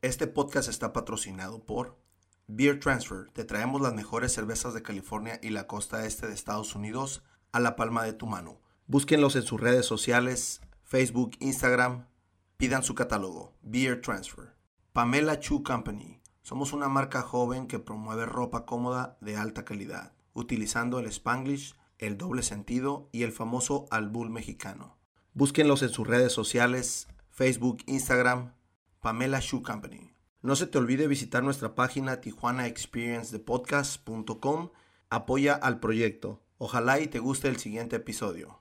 Este podcast está patrocinado por Beer Transfer. Te traemos las mejores cervezas de California y la costa este de Estados Unidos a la palma de tu mano. Búsquenlos en sus redes sociales, Facebook, Instagram. Pidan su catálogo, Beer Transfer. Pamela Chu Company. Somos una marca joven que promueve ropa cómoda de alta calidad, utilizando el spanglish, el doble sentido y el famoso albul mexicano. Búsquenlos en sus redes sociales, Facebook, Instagram, Pamela Shoe Company. No se te olvide visitar nuestra página tijuanaexperiencedepodcast.com. Apoya al proyecto. Ojalá y te guste el siguiente episodio.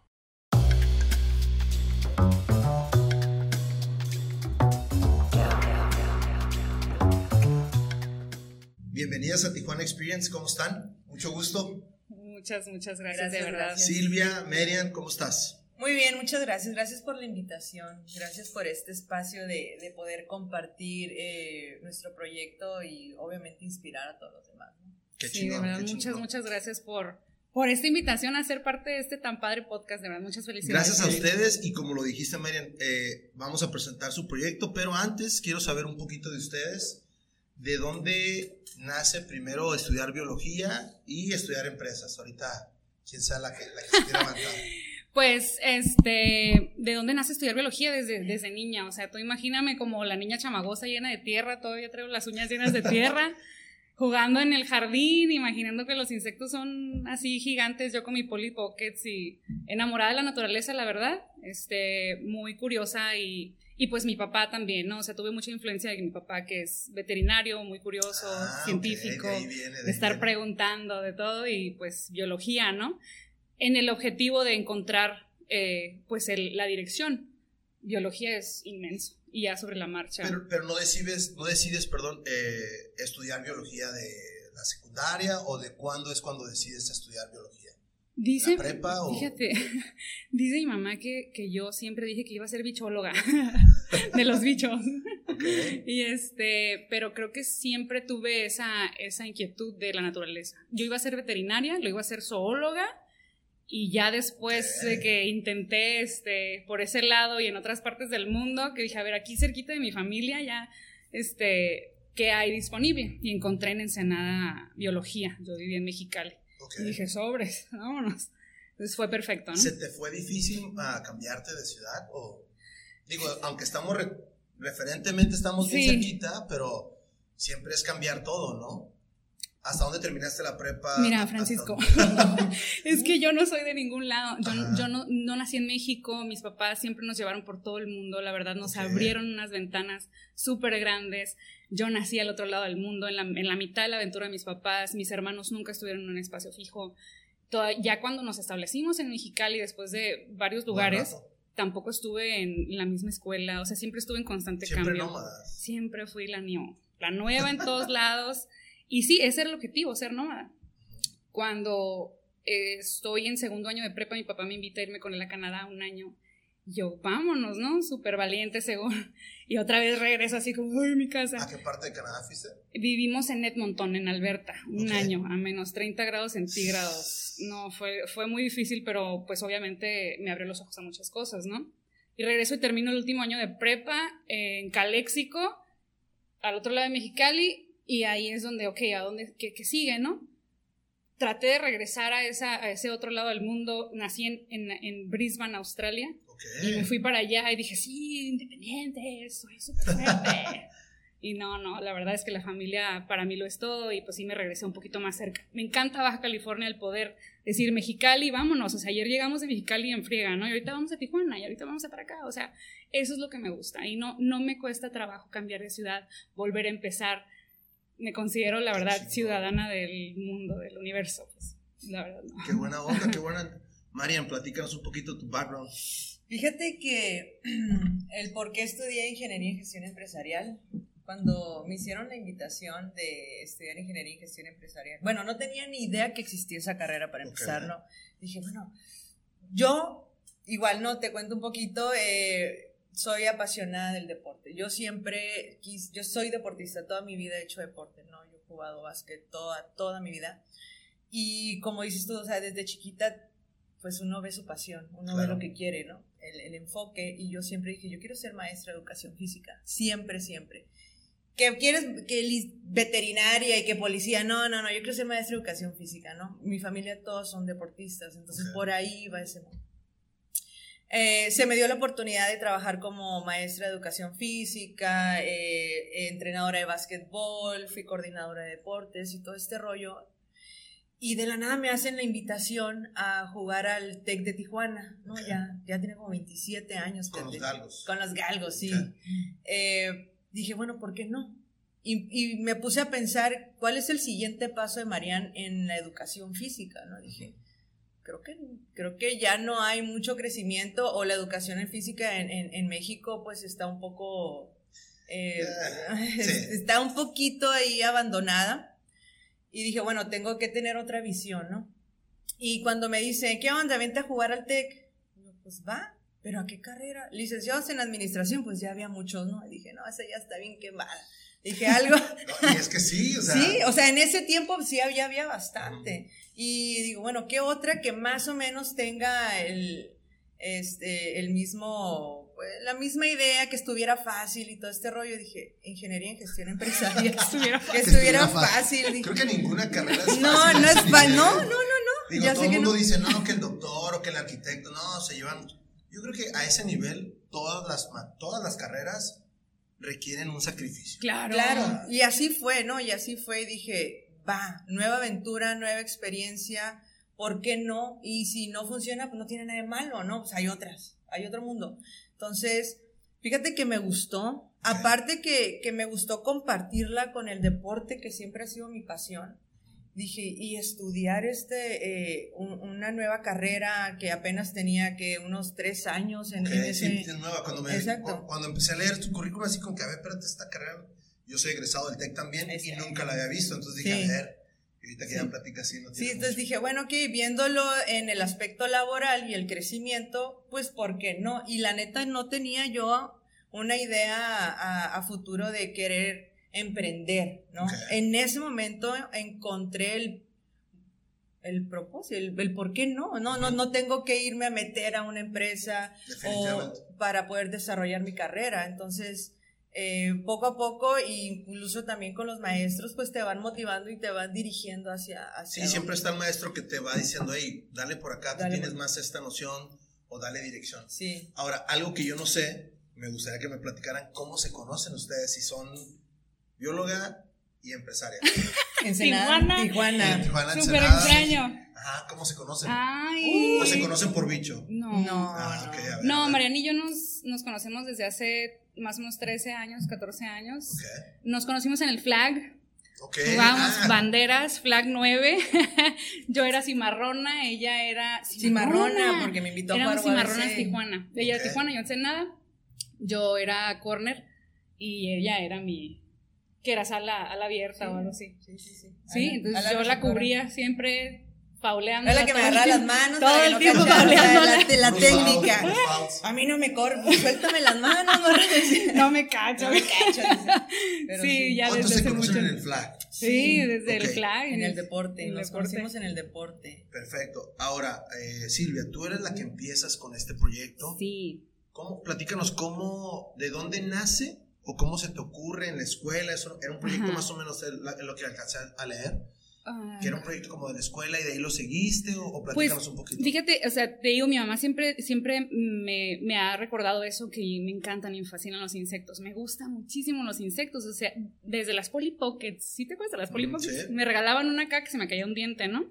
Bienvenidas a Tijuana Experience, ¿cómo están? Mucho gusto. Muchas, muchas gracias, de verdad. Silvia, Merian, ¿cómo estás? Muy bien, muchas gracias. Gracias por la invitación. Gracias por este espacio de, de poder compartir eh, nuestro proyecto y obviamente inspirar a todos los demás. Qué sí, chingón, de verdad, qué muchas, chingón. muchas gracias por, por esta invitación a ser parte de este tan padre podcast. De verdad, muchas felicidades. Gracias a ustedes y como lo dijiste, Merian, eh, vamos a presentar su proyecto, pero antes quiero saber un poquito de ustedes. ¿De dónde nace primero estudiar biología y estudiar empresas? Ahorita, quien sea la que, la que se quiera avanzar. Pues, este, ¿de dónde nace estudiar biología? Desde, desde niña. O sea, tú imagíname como la niña chamagosa llena de tierra, todavía traigo las uñas llenas de tierra, jugando en el jardín, imaginando que los insectos son así gigantes, yo con mi Polly Pockets y enamorada de la naturaleza, la verdad, este, muy curiosa y, y pues mi papá también, ¿no? O sea, tuve mucha influencia de mi papá que es veterinario, muy curioso, Ah, científico, de ahí viene, de de ahí estar viene. preguntando de todo y pues biología, ¿no? En el objetivo de encontrar eh, pues el- la dirección. Biología es inmenso y ya sobre la marcha. Pero, pero no decides, no decides, perdón, eh, estudiar biología de la secundaria o de cuándo es cuando decides estudiar biología. dice, ¿La prepa o- fíjate, dice mi mamá que, que yo siempre dije que iba a ser bichóloga de los bichos. Ok. Y este, pero creo que siempre tuve esa, esa inquietud de la naturaleza. Yo iba a ser veterinaria, lo iba a ser zoóloga, y ya después de que intenté este, por ese lado y en otras partes del mundo, que dije, a ver, aquí cerquita de mi familia ya, este, ¿qué hay disponible? Y encontré en Ensenada biología, yo vivía en Mexicali. Ok. Y dije, sobres, vámonos. Entonces fue perfecto, ¿no? ¿Se te fue difícil ah, cambiarte de ciudad? O, digo, aunque estamos re- referentemente estamos bien Sí. cerquita, pero siempre es cambiar todo, ¿no? ¿Hasta dónde terminaste la prepa? Mira, ¿Hasta Francisco, es que yo no soy de ningún lado. Yo, no, no nací en México, mis papás siempre nos llevaron por todo el mundo, la verdad nos abrieron unas ventanas súper grandes. Yo nací al otro lado del mundo, en la, en la mitad de la aventura de mis papás, mis hermanos nunca estuvieron en un espacio fijo. Toda- ya cuando nos establecimos en Mexicali, después de varios lugares, tampoco estuve en la misma escuela, o sea, siempre estuve en constante Siempre cambio. nómadas. Siempre fui la la nueva en todos lados. Y sí, ese era el objetivo, ser nómada. Cuando eh, estoy en segundo año de prepa, mi papá me invita a irme con él a Canadá un año. Yo, vámonos, ¿no? Súper valiente, seguro. Y otra vez regreso así como, ¡ay, mi casa! ¿A qué parte de Canadá fuiste? Vivimos en Edmonton, en Alberta, un año, a menos 30 grados centígrados. No, fue, fue muy difícil, pero pues obviamente me abrió los ojos a muchas cosas, ¿no? Y regreso y termino el último año de prepa en Caléxico, al otro lado de Mexicali, y ahí es donde, ok, ¿a dónde, qué, qué sigue, no? Traté de regresar a, esa, a ese otro lado del mundo, nací en, en, en Brisbane, Australia, Ok. y me fui para allá y dije, sí, independiente, soy súper fuerte. y no, no, la verdad es que la familia para mí lo es todo y pues sí me regresé un poquito más cerca. Me encanta Baja California el poder decir Mexicali, vámonos. O sea, ayer llegamos de Mexicali en friega, ¿no? Y ahorita vamos a Tijuana y ahorita vamos a para acá. O sea, eso es lo que me gusta. Y no, no me cuesta trabajo cambiar de ciudad, volver a empezar. Me considero, la verdad, ciudadana del mundo, del universo. Pues, la verdad, no. Qué buena onda, qué buena. Marian, platícanos un poquito tu background. Fíjate que el por qué estudié ingeniería y gestión empresarial, cuando me hicieron la invitación de estudiar ingeniería y gestión empresarial, bueno, no tenía ni idea que existía esa carrera para empezar, ¿no? Dije, bueno, yo, igual no, te cuento un poquito, eh, soy apasionada del deporte. Yo siempre quis, yo soy deportista, toda mi vida he hecho deporte, ¿no? Yo he jugado básquet toda, toda mi vida. Y como dices tú, o sea, desde chiquita pues uno ve su pasión, uno ve lo que quiere, ¿no? El, el enfoque, y yo siempre dije, yo quiero ser maestra de educación física, siempre, siempre. que quieres que veterinaria y que policía. No, no, no, yo quiero ser maestra de educación física, ¿no? Mi familia todos son deportistas, entonces por ahí va ese mundo. Eh, se me dio la oportunidad de trabajar como maestra de educación física, eh, entrenadora de básquetbol, fui coordinadora de deportes y todo este rollo. Y de la nada me hacen la invitación a jugar al TEC de Tijuana, ¿no? Ya, ya tiene como 27 años. Con los galgos. Con los galgos, sí. Eh, dije, bueno, ¿por qué no? Y, y, me puse a pensar cuál es el siguiente paso de Marian en la educación física, ¿no? Dije, creo que, creo que ya no hay mucho crecimiento o la educación en física en, en, México pues está un poco, eh, está un poquito ahí abandonada. Y dije, bueno, tengo que tener otra visión, ¿no? Y cuando me dice, ¿qué onda? Vente a jugar al TEC. pues va, pero ¿a qué carrera? Licenciados en administración, pues ya había muchos, ¿no? Y dije, no, esa ya está bien quemada. Dije algo. y es que sí, o sea. Sí, o sea, en ese tiempo sí había, había bastante. Y digo, bueno, ¿qué otra que más o menos tenga el, este, el mismo, pues, la misma idea, que estuviera fácil y todo este rollo? Dije, ingeniería en gestión empresarial. que estuviera fácil. Que estuviera fácil. Creo que ninguna carrera es fácil. No, no es fácil. No, no, no, no. Digo, todo el mundo dice, no, que el doctor o que el arquitecto, no, se llevan yo creo que a ese nivel todas las, todas las carreras requieren un sacrificio. Claro. Claro. Y así fue, ¿no? Y así fue. Y dije, va, nueva aventura, nueva experiencia. ¿Por qué no? Y si no funciona, pues no tiene nada de malo, ¿no? Pues hay otras, hay otro mundo. Entonces, fíjate que me gustó. Aparte que, que me gustó compartirla con el deporte, que siempre ha sido mi pasión dije, y estudiar este, eh, una nueva carrera que apenas tenía que unos tres años en, ese... nueva. Cuando, me, cuando empecé a leer tu currículum, así como que, a ver, espérate, esta carrera, yo soy egresado del TEC también y nunca la había visto, entonces dije, a ver, ahorita que ya platica así, no Sí, entonces dije, bueno, ok, viéndolo en el aspecto laboral y el crecimiento, pues, ¿por qué no? Y la neta, no tenía yo una idea a, a futuro de querer emprender, ¿no? En ese momento encontré el, el propósito, el, por qué no, no, no, no tengo que irme a meter a una empresa para poder desarrollar mi carrera, entonces... Eh, poco a poco, e incluso también con los maestros, pues te van motivando y te van dirigiendo hacia... hacia sí, siempre está el maestro que te va diciendo, hey, dale por acá, tú tienes más esta noción o dale dirección. Sí. Ahora, algo que yo no sé, me gustaría que me platicaran cómo se conocen ustedes, si son bióloga y empresaria. Tijuana. Tijuana. Tijuana Súper extraño. Ajá, ¿cómo se conocen? Ay. ¿O se conocen por bicho? No. No, ah, no. Mariana y yo nos, nos conocemos desde hace más o menos 13 años, 14 años. Nos conocimos en el flag. Okay. Jugábamos ah. banderas, flag 9. yo era cimarrona, ella era cimarrona, porque me invitó a jugar cimarronas Tijuana. Ella era Tijuana, yo en nada. Yo era corner y ella era mi que era sala, a la abierta o algo así. Sí, sí, sí. Sí, entonces yo la cubría siempre fauleando. Es la que me agarraba las manos. Todo el tiempo fauleando. La, la, técnica. A mí no me corre, suéltame las manos. No me cacho. No me cacho. sí, ya desde se conocen en el flag? Sí, desde el flag. En el deporte. Nos conocimos en el deporte. Perfecto. Ahora, eh, Silvia, tú eres la que empiezas con este proyecto. Sí. ¿Cómo, platícanos cómo, de dónde nace ¿O cómo se te ocurre en la escuela? ¿Eso ¿Era un proyecto más o menos lo que alcancé a leer? Ah. ¿Que era un proyecto como de la escuela y de ahí lo seguiste o, o pues, un poquito? Fíjate, o sea, te digo, mi mamá siempre, siempre me, me, ha recordado eso, que me encantan y me fascinan los insectos. Me gustan muchísimo los insectos, o sea, desde las Polly Pockets, ¿sí te acuerdas de las Polly Pockets? Me regalaban una acá que se me caía un diente, ¿no?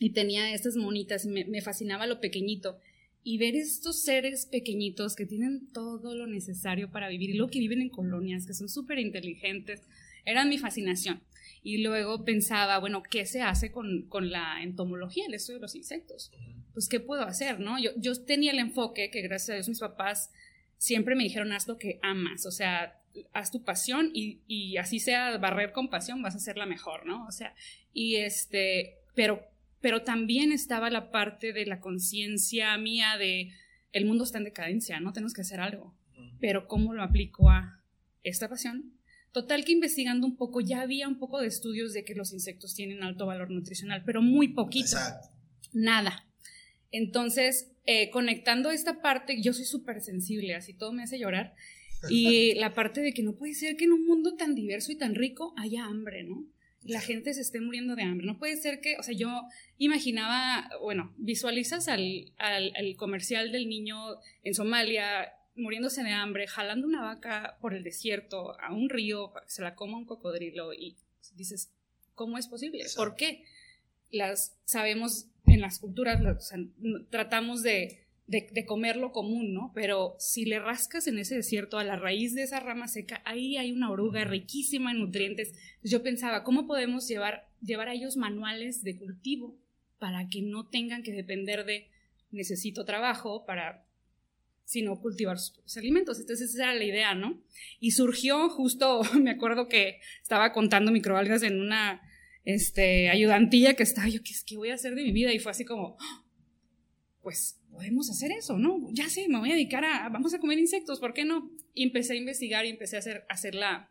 Y tenía estas monitas me, me fascinaba lo pequeñito y ver estos seres pequeñitos que tienen todo lo necesario para vivir y luego que viven en colonias, que son súper inteligentes, era mi fascinación. Y luego pensaba, bueno, ¿qué se hace con, con, la entomología, el estudio de los insectos? Pues, ¿qué puedo hacer, no? Yo, yo tenía el enfoque que gracias a Dios mis papás siempre me dijeron, haz lo que amas, o sea, haz tu pasión y, y así sea barrer con pasión, vas a ser la mejor, ¿no? O sea, y este, pero pero también estaba la parte de la conciencia mía de el mundo está en decadencia, no tenemos que hacer algo. Pero ¿cómo lo aplico a esta pasión? Total que investigando un poco, ya había un poco de estudios de que los insectos tienen alto valor nutricional, pero muy poquito. Nada. Entonces, eh, conectando esta parte, yo soy súper sensible, así todo me hace llorar. Y la parte de que no puede ser que en un mundo tan diverso y tan rico haya hambre, ¿no? La gente se esté muriendo de hambre. No puede ser que, o sea, yo imaginaba, bueno, visualizas al, al, al comercial del niño en Somalia muriéndose de hambre, jalando una vaca por el desierto a un río para que se la coma un cocodrilo y dices, ¿cómo es posible? ¿Por qué? Las sabemos en las culturas, o sea, tratamos de, de, de, comer lo común, ¿no? Pero si le rascas en ese desierto a la raíz de esa rama seca, ahí hay una oruga riquísima en nutrientes. Yo pensaba, ¿cómo podemos llevar, llevar a ellos manuales de cultivo para que no tengan que depender de necesito trabajo para sino cultivar sus alimentos. Entonces esa era la idea, ¿no? Y surgió justo, me acuerdo que estaba contando microalgas en una este, ayudantilla que estaba yo, ¿qué, ¿qué voy a hacer de mi vida? Y fue así como, pues podemos hacer eso, ¿no? Ya sé, me voy a dedicar a, vamos a comer insectos, ¿por qué no? Y empecé a investigar y empecé a hacer, a hacer la,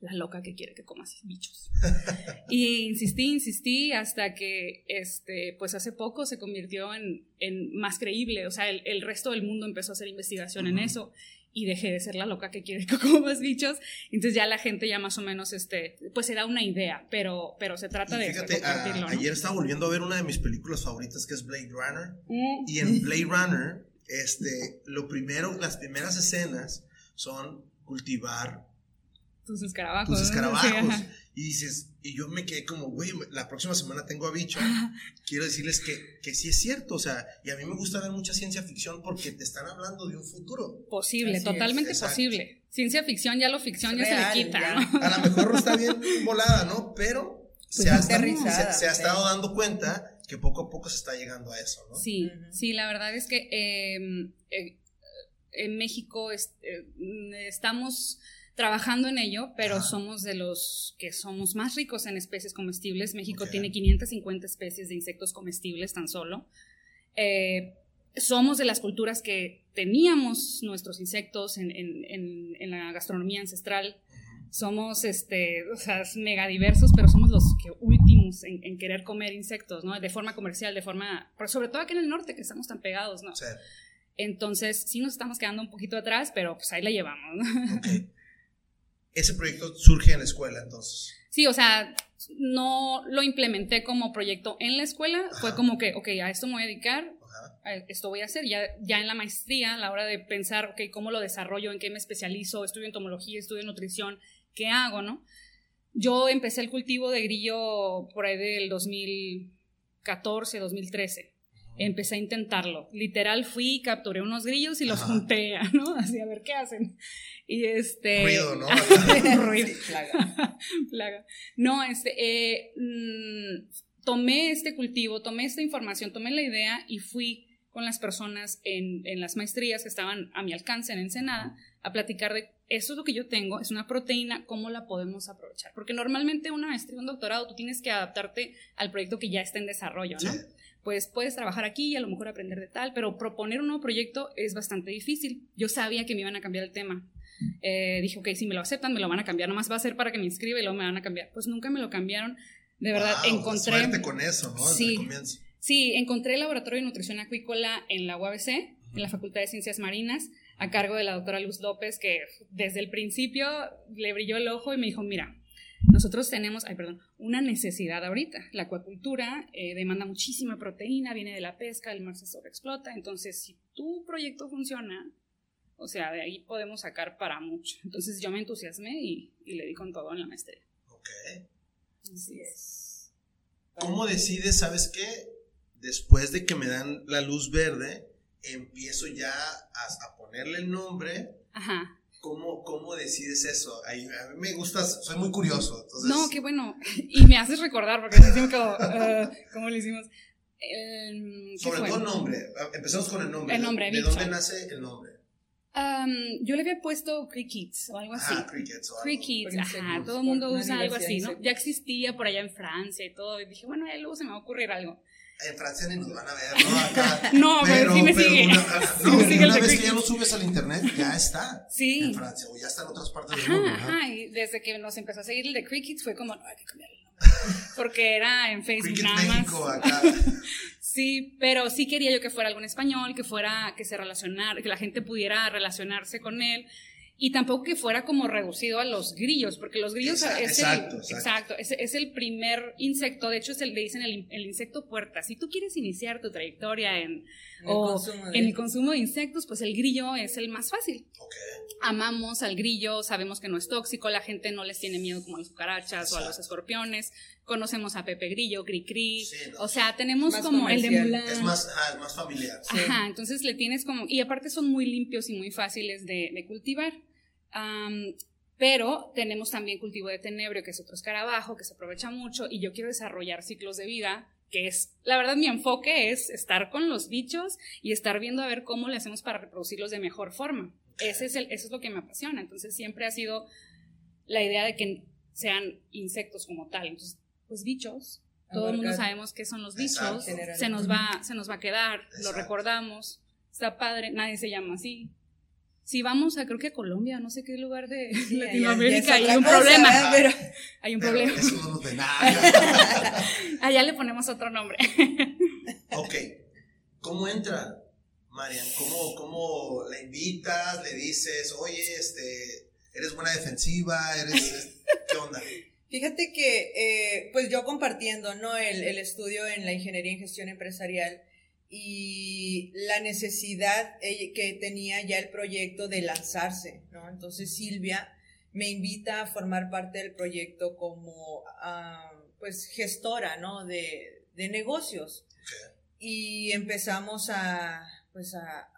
la loca que quiere que comas bichos. y insistí, insistí hasta que, este, pues hace poco se convirtió en, en más creíble, o sea, el, el, resto del mundo empezó a hacer investigación uh -huh. en eso y dejé de ser la loca que quiere que comas bichos. Entonces ya la gente ya más o menos, este, pues se da una idea, pero, pero se trata y de fíjate, compartirlo. A, ¿no? Ayer estaba volviendo a ver una de mis películas favoritas que es Blade Runner. Mm. Y en Blade Runner, este, lo primero, las primeras escenas son cultivar tus escarabajos. Tus escarabajos. Sí, y dices, y yo me quedé como, güey, la próxima semana tengo a bicho. Quiero decirles que, que sí es cierto, o sea, y a mí me gusta ver mucha ciencia ficción porque te están hablando de un futuro. Posible, Así totalmente es. posible. Ciencia ficción, ya lo ficción ya Real, se le quita. ¿no? A lo mejor está bien volada, ¿no? Pero pues se, ha, se, se, ha estado dando cuenta que poco a poco se está llegando a eso, ¿no? Sí, uh -huh. sí, la verdad es que eh, eh, en México es, eh, estamos trabajando en ello, pero somos de los que somos más ricos en especies comestibles. México okay. tiene 550 especies de insectos comestibles tan solo. Eh, somos de las culturas que teníamos nuestros insectos en, en, en, en la gastronomía ancestral. Somos, este, o sea, mega diversos, pero somos los que últimos en, querer comer insectos, ¿no? De forma comercial, de forma, pero sobre todo aquí en el norte, que estamos tan pegados, ¿no? Sí. Entonces, sí nos estamos quedando un poquito atrás, pero pues ahí la llevamos, ¿no? Okay ese proyecto surge en la escuela, entonces. Sí, o sea, no lo implementé como proyecto en la escuela, Ajá. fue como que, ok, a esto me voy a dedicar, a esto voy a hacer, ya, ya en la maestría, a la hora de pensar, ok, cómo lo desarrollo, en qué me especializo, estudio entomología, estudio nutrición, ¿qué hago, no? Yo empecé el cultivo de grillo por ahí del 2014, 2013 empecé a intentarlo. Literal fui, capturé unos grillos y los Ajá. junté, ¿no? Así a ver qué hacen. Y este. Ruido, ¿no? ruido. Plaga. plaga. No, este. Eh, mmm, tomé este cultivo, tomé esta información, tomé la idea y fui con las personas en, en, las maestrías que estaban a mi alcance en Ensenada a platicar de eso es lo que yo tengo, es una proteína, ¿cómo la podemos aprovechar? Porque normalmente una maestría, un doctorado, tú tienes que adaptarte al proyecto que ya está en desarrollo, ¿no? Sí pues puedes trabajar aquí y a lo mejor aprender de tal, pero proponer un nuevo proyecto es bastante difícil. Yo sabía que me iban a cambiar el tema. Eh, dije, ok, si me lo aceptan, me lo van a cambiar, nomás va a ser para que me inscriba y luego me van a cambiar. Pues nunca me lo cambiaron. De verdad, wow, encontré... Suerte con eso, ¿no? Sí, sí, encontré el laboratorio de nutrición acuícola en la UABC, uh -huh. en la Facultad de Ciencias Marinas, a cargo de la doctora Luz López, que desde el principio le brilló el ojo y me dijo, mira, nosotros tenemos, ay, perdón, una necesidad ahorita. La acuacultura eh, demanda muchísima proteína, viene de la pesca, el mar se sobreexplota. Entonces, si tu proyecto funciona, o sea, de ahí podemos sacar para mucho. Entonces, yo me entusiasmé y, y le di con todo en la maestría. Ok. Así es. ¿Cómo decides, sabes qué? Después de que me dan la luz verde, empiezo ya a, a ponerle el nombre. Ajá ¿Cómo, ¿Cómo decides eso? A mí me gusta, soy muy curioso. Entonces... No, qué bueno. Y me haces recordar, porque hicimos como, uh, ¿cómo lo hicimos? Eh, Sobre todo el nombre. Empezamos con el nombre. El nombre, ¿De, ¿de dónde nace el nombre? Um, yo le había puesto Crickets o algo así. Ah, Crickets. O Crickets, ajá. Todo el mundo usa algo así, ¿no? Ya existía por allá en Francia y todo. Y dije, bueno, luego se me va a ocurrir algo en Francia ni nos van a ver, ¿no? Acá. no, pero, sí me pero sigue. Una, sí me sigue una vez que ya lo subes al internet, ya está. Sí. En Francia, o ya está en otras partes ajá, del mundo. Ajá, y desde que nos empezó a seguir el de Crickets fue como, no, hay que cambiarlo. Porque era en Facebook Cricket nada México, acá. sí, pero sí quería yo que fuera algo en español, que fuera, que se relacionara, que la gente pudiera relacionarse con él. Y tampoco que fuera como reducido a los grillos, porque los grillos Exacto, es, exacto, el, exacto. exacto, es, es el primer insecto, de hecho es el, le dicen el, el insecto puerta. Si tú quieres iniciar tu trayectoria en, En el o consumo de- en el consumo de insectos, pues el grillo es el más fácil. Ok. Amamos al grillo, sabemos que no es tóxico, la gente no les tiene miedo como a las cucarachas o a los escorpiones, conocemos a Pepe Grillo, Cri Cri, Sí, no. o sea, tenemos Más como el de comercial. Mulan. Es más, ah, es más familiar. Sí. Ajá, entonces le tienes como, y aparte son muy limpios y muy fáciles de, de cultivar. Am, pero tenemos también cultivo de tenebrio, que es otro escarabajo, que se aprovecha mucho, y yo quiero desarrollar ciclos de vida, que es, la verdad, mi enfoque es estar con los bichos y estar viendo a ver cómo le hacemos para reproducirlos de mejor forma. Ese es el, eso es lo que me apasiona. Entonces siempre ha sido la idea de que sean insectos como tal. Entonces, pues bichos, todo el mundo sabemos qué son los bichos, se nos va, se nos va a quedar, lo Exacto. recordamos, está padre, nadie se llama así. Si vamos a, creo que a Colombia, no sé qué lugar de Sí, Latinoamérica, hay un cosa, problema. Pero hay un Pero problema. Eso no nos de nada. Allá le ponemos otro nombre. ok. ¿Cómo entra, Marian? ¿Cómo, ¿Cómo la invitas? Le dices, oye, este, eres buena defensiva, eres. ¿Qué onda? Fíjate que, eh, pues yo compartiendo, ¿no? El, el estudio en la ingeniería en gestión empresarial y la necesidad eh, que tenía ya el proyecto de lanzarse, ¿no? Entonces Silvia me invita a formar parte del proyecto como, ah, pues, gestora, ¿no? De, de negocios. Y empezamos a, pues, a,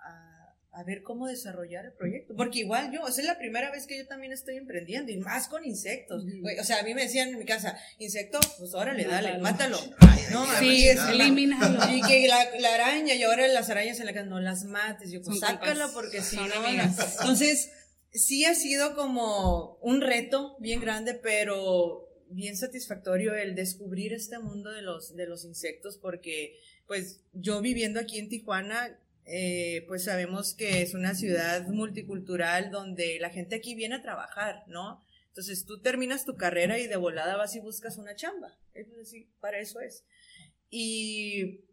a, ver cómo desarrollar el proyecto. Porque igual yo, esa es la primera vez que yo también estoy emprendiendo, y más con insectos. O sea, a mí me decían en mi casa, insecto, pues órale, dale, Mátalo. mátalo. No, sí, es elimínalo. Y que la, la araña, y ahora las arañas en la casa, no las mates. Yo, pues sácala porque si son no. amigas. no. Entonces, sí ha sido como un reto bien grande, pero bien satisfactorio el descubrir este mundo de los, de los insectos, porque pues yo viviendo aquí en Tijuana, eh, pues sabemos que es una ciudad multicultural donde la gente aquí viene a trabajar, ¿no? Entonces tú terminas tu carrera y de volada vas y buscas una chamba. Es decir, para eso es. Y,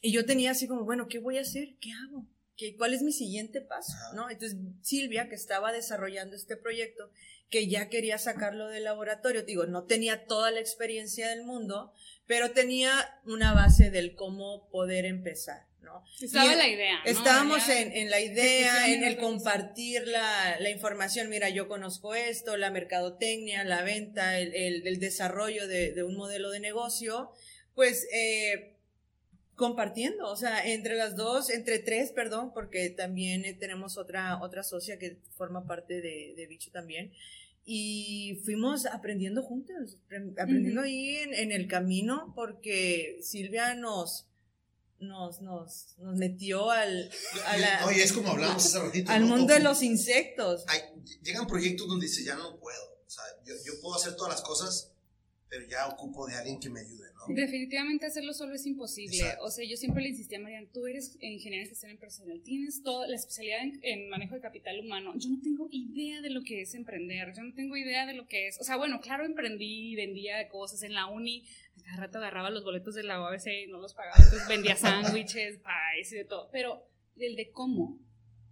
y yo tenía así como, bueno, ¿qué voy a hacer? ¿Qué hago? ¿Qué, ¿Cuál es mi siguiente paso? ¿No? Entonces Silvia, que estaba desarrollando este proyecto, que ya quería sacarlo del laboratorio, digo, no tenía toda la experiencia del mundo, pero tenía una base del cómo poder empezar, ¿no? Estaba Y la idea. ¿no? Estábamos en, en la idea, en el compartir la, la información. Mira, yo conozco esto, la mercadotecnia, la venta, el, el- el desarrollo de, de un modelo de negocio, pues eh, compartiendo, o sea, entre las dos, entre tres, perdón, porque también eh, tenemos otra, otra socia que forma parte de, de Bicho también. Y fuimos aprendiendo juntas, apre- aprendiendo Ujú. ahí en, en el camino, porque Silvia nos, nos, nos, nos metió al, a la- Oye, es como hablábamos hace ratito. al ¿no? mundo de los insectos. Hay- llegan proyectos donde dice, ya no puedo. O sea, yo, yo puedo hacer todas las cosas, pero ya ocupo de alguien que me ayude, ¿no? Definitivamente hacerlo solo es imposible. Exacto. O sea, yo siempre le insistí a Marian, tú eres ingeniera en gestión empresarial, tienes toda la especialidad en, en manejo de capital humano. Yo no tengo idea de lo que es emprender, yo no tengo idea de lo que es. O sea, bueno, claro, emprendí, vendía cosas en la uni, cada rato agarraba los boletos de la UABC y no los pagaba, entonces vendía sándwiches, pies y de todo. Pero el de cómo.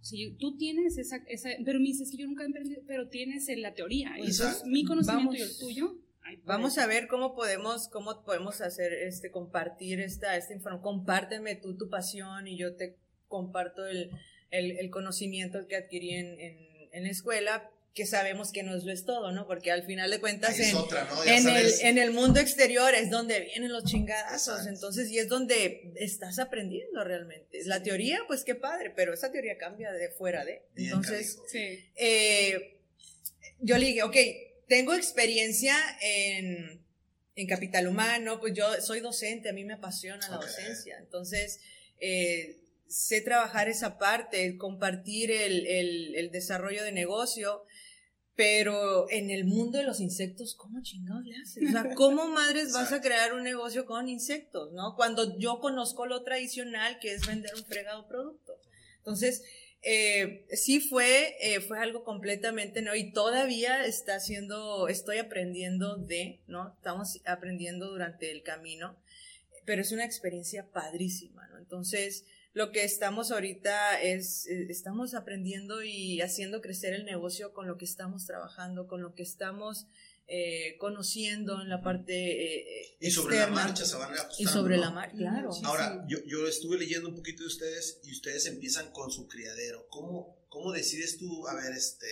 Si tú tienes esa, esa, pero me dices que yo nunca he emprendido, pero tienes la teoría. Y entonces Exacto. mi conocimiento Vamos. y el tuyo. Vamos a ver cómo podemos, cómo podemos hacer, este, compartir esta, esta información. Compárteme tú tu pasión y yo te comparto el, el, el conocimiento que adquirí en, en, en la escuela, que sabemos que no es lo es todo, ¿no? Porque al final de cuentas en, otra, ¿no? En el, en el mundo exterior es donde vienen los chingadazos, entonces, y es donde estás aprendiendo realmente. La teoría, pues qué padre, pero esa teoría cambia de fuera de. Bien, Entonces. Sí. eh, yo le dije, ok, tengo experiencia en, en capital humano, pues yo soy docente, a mí me apasiona la docencia, entonces eh, sé trabajar esa parte, compartir el, el- el desarrollo de negocio, pero en el mundo de los insectos, ¿cómo chingados le haces? O sea, ¿cómo madres vas a crear un negocio con insectos, no? Cuando yo conozco lo tradicional, que es vender un fregado producto. Entonces, eh, sí fue, eh, fue algo completamente no y todavía está haciendo, estoy aprendiendo de, ¿no? Estamos aprendiendo durante el camino, pero es una experiencia padrísima, ¿no? Entonces, lo que estamos ahorita es, eh, estamos aprendiendo y haciendo crecer el negocio con lo que estamos trabajando, con lo que estamos eh, conociendo en la parte eh, Y sobre la marcha se van ajustando. Y sobre ¿no? la marcha, claro. Ahora, yo, yo estuve leyendo un poquito de ustedes y ustedes empiezan con su criadero. ¿Cómo, cómo decides tú, a ver, este,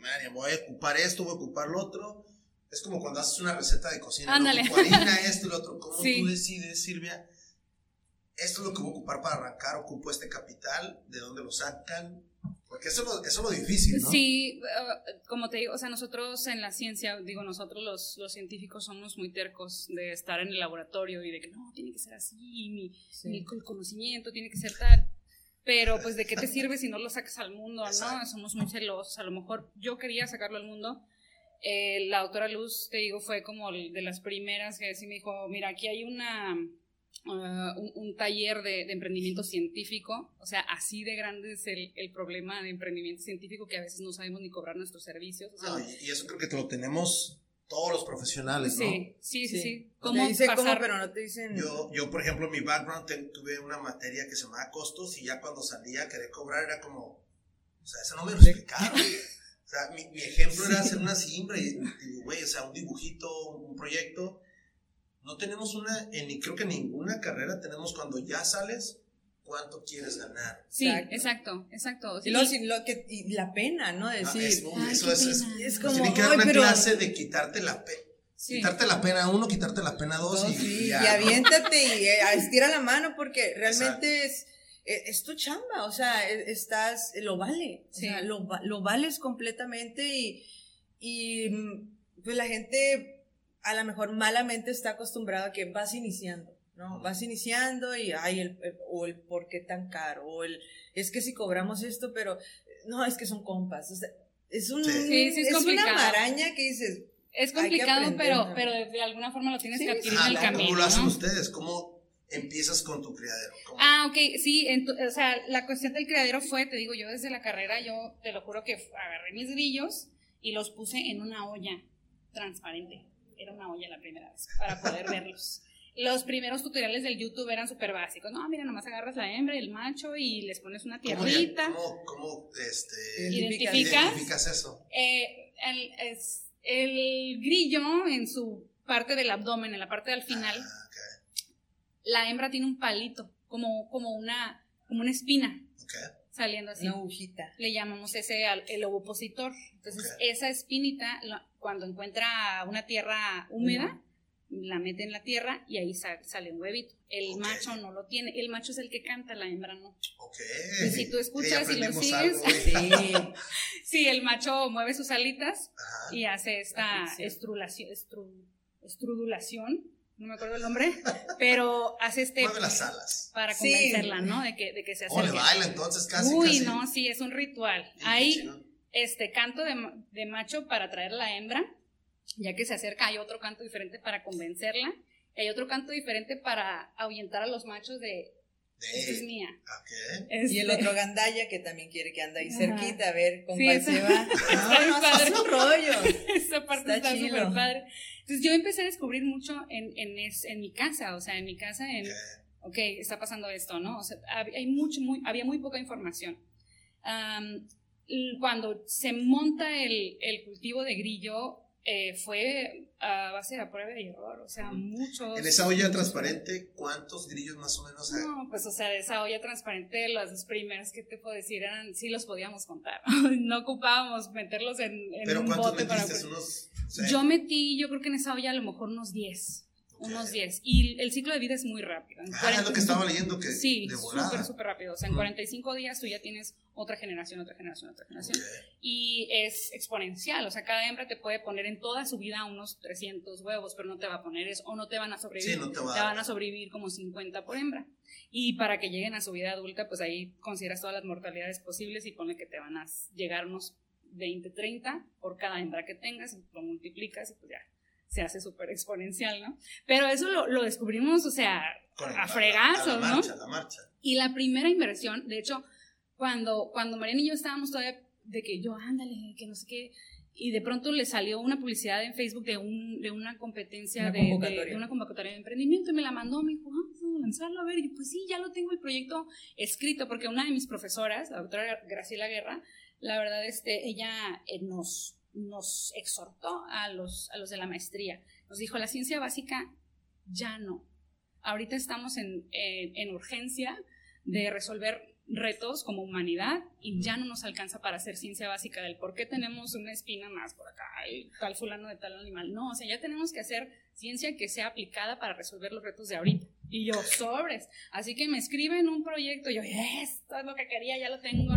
María, voy a ocupar esto, voy a ocupar lo otro? Es como cuando haces una receta de cocina. ¿no? Ándale. Harina, esto y lo otro. ¿Cómo Sí. tú decides, Silvia? Esto es lo que voy a ocupar para arrancar, ocupo este capital, ¿de dónde lo sacan? Porque eso es lo, eso es lo difícil, ¿no? Sí, uh, como te digo, o sea, nosotros en la ciencia, digo, nosotros los, los científicos somos muy tercos de estar en el laboratorio y de que no, tiene que ser así, mi, Sí. mi co- conocimiento tiene que ser tal. Pero, pues, ¿de qué te sirve si no lo sacas al mundo, no? Somos muy celosos. A lo mejor yo quería sacarlo al mundo. Eh, la doctora Luz, te digo, fue como de las primeras que sí me dijo, mira, aquí hay una, uh, un, un taller de, de emprendimiento científico, o sea, así de grande es el, el problema de emprendimiento científico que a veces no sabemos ni cobrar nuestros servicios. o sea, No, y, y eso creo que te lo tenemos todos los profesionales, ¿no? sí, sí, sí, sí. Te ¿Cómo dice cómo, pasar? pero no te dicen. Yo, yo, por ejemplo, en mi background te- tuve una materia que se llamaba costos y ya cuando salía a querer cobrar era como, o sea, eso no me lo explicaron. O sea, mi, mi ejemplo era hacer una siembra y digo, güey, o sea, un dibujito, un proyecto. No tenemos una, en, ni- creo que ninguna carrera tenemos cuando ya sales, ¿cuánto quieres ganar? Sí, Exacto. exacto, exacto. y, luego, si lo que, y la pena, ¿no? Ah, Decir, es- ay, eso es, es- como, tienen que dar "Ay, una pero- clase de quitarte la pena. Sí. Quitarte la pena uno, quitarte la pena dos, y, sí, y, ya, ¿no? aviéntate y eh, estira la mano porque realmente es, es, es tu chamba, o sea, e- estás, lo vale, o sea, lo, lo vales completamente y, y mm, pues la gente a lo mejor malamente está acostumbrada a que vas iniciando, ¿no? Vas iniciando y hay el, el- o el por qué tan caro, o el, es que si cobramos esto, pero no, es que son compas, o sea, es un, Sí. Sí, sí, es es una maraña que dices, Es complicado, aprender, pero, ¿no? pero de, alguna forma lo tienes Sí, que adquirir Ah, en el claro. camino. ¿Cómo lo hacen ¿no? ustedes? ¿Cómo empiezas con tu criadero? ¿Cómo? Ah, ok, sí, o sea, la cuestión del criadero fue, te digo, yo desde la carrera, yo te lo juro que agarré mis grillos y los puse en una olla transparente. Era una olla la primera vez, para poder verlos. Los primeros tutoriales del YouTube eran súper básicos. No, mira, nomás agarras la hembra y el macho y les pones una ¿Cómo, tierrita. cómo, cómo, este, Identificas. ¿Identificas? identificas eso? Eh, el, es- el grillo en su parte del abdomen, en la parte del final, Ah, ok, la hembra tiene un palito, como, como, una, como una espina ok. saliendo así. una agujita. le llamamos ese el ovopositor. Entonces, Ok. esa espinita, la- cuando encuentra una tierra húmeda, la mete en la tierra y ahí sa- sale un huevito. El macho no lo tiene. El macho es el que canta, la hembra no. Ok. Y si tú escuchas y lo sigues-. Sí. Sí, el macho mueve sus alitas Ajá. y hace esta estrulación, estru- estrudulación, no me acuerdo el nombre, pero hace este Mueve las alas. para Sí. convencerla, ¿no? De que, de que se Oh, le acerque. baila entonces casi, Uy, casi. no, sí, es un ritual. Ahí. Este canto de, de macho para atraer a la hembra, ya que se acerca, hay otro canto diferente para convencerla, y hay otro canto diferente para ahuyentar a los machos de, esta es mía. ok. Y el Este, otro gandaya que también quiere que anda ahí Ajá. cerquita a ver con Sí, cuál se va. Está No, no, padre. es un rollo. Esa parte Está súper padre. Entonces yo empecé a descubrir mucho en, en, es- en mi casa, o sea, en mi casa, en, ok. ok, está pasando esto, ¿no? O sea, hay mucho, muy, había muy poca información. L- cuando se monta el, el cultivo de grillo, eh, fue a base de prueba y error, o sea, muchos... En esa olla transparente, ¿cuántos grillos más o menos hay? No, pues o sea, de esa olla transparente, las dos primeras que te puedo decir eran, sí los podíamos contar. no ocupábamos meterlos en, en ¿Pero un bote para... metiste? ¿Unos? sí. Yo metí, yo creo que en esa olla a lo mejor unos 10, Ok. Unos 10. Y el ciclo de vida es muy rápido. En Ah, es 40 lo que estaba leyendo que Sí, súper, súper rápido. O sea, en Ujú. 45 días tú ya tienes otra generación, otra generación, otra generación. Ok. Y es exponencial. O sea, cada hembra te puede poner en toda su vida unos 300 huevos, pero no te va a poner eso, o no te van a sobrevivir. Sí, no te va a te van a sobrevivir como 50 por hembra. Y para que lleguen a su vida adulta, pues ahí consideras todas las mortalidades posibles y pone que te van a llegar unos 20, 30 por cada hembra que tengas, lo multiplicas y pues ya se hace súper exponencial, ¿no? Pero eso lo, lo descubrimos, o sea, a fregazos, a la ¿no? marcha, a la marcha. Y la primera inversión, de hecho, cuando, cuando Mariana y yo estábamos todavía de que yo, ándale, que no sé qué, y de pronto le salió una publicidad en Facebook de, un, de una competencia Una de, de- convocatoria. de una convocatoria de emprendimiento y me la mandó, me dijo, ah, lanzarlo, a ver, y yo, pues sí, ya lo tengo el proyecto escrito, porque una de mis profesoras, la doctora Graciela Guerra, la verdad, este, ella eh, nos, nos exhortó a los, a los de la maestría. Nos dijo, la ciencia básica ya no. Ahorita estamos en, en urgencia de resolver retos como humanidad y ya no nos alcanza para hacer ciencia básica del por qué tenemos una espina más por acá, el tal fulano de tal animal. No, o sea, ya tenemos que hacer ciencia que sea aplicada para resolver los retos de ahorita. Y yo, sobres. Así que me escriben un proyecto, yo, esto es lo que quería, ya lo tengo.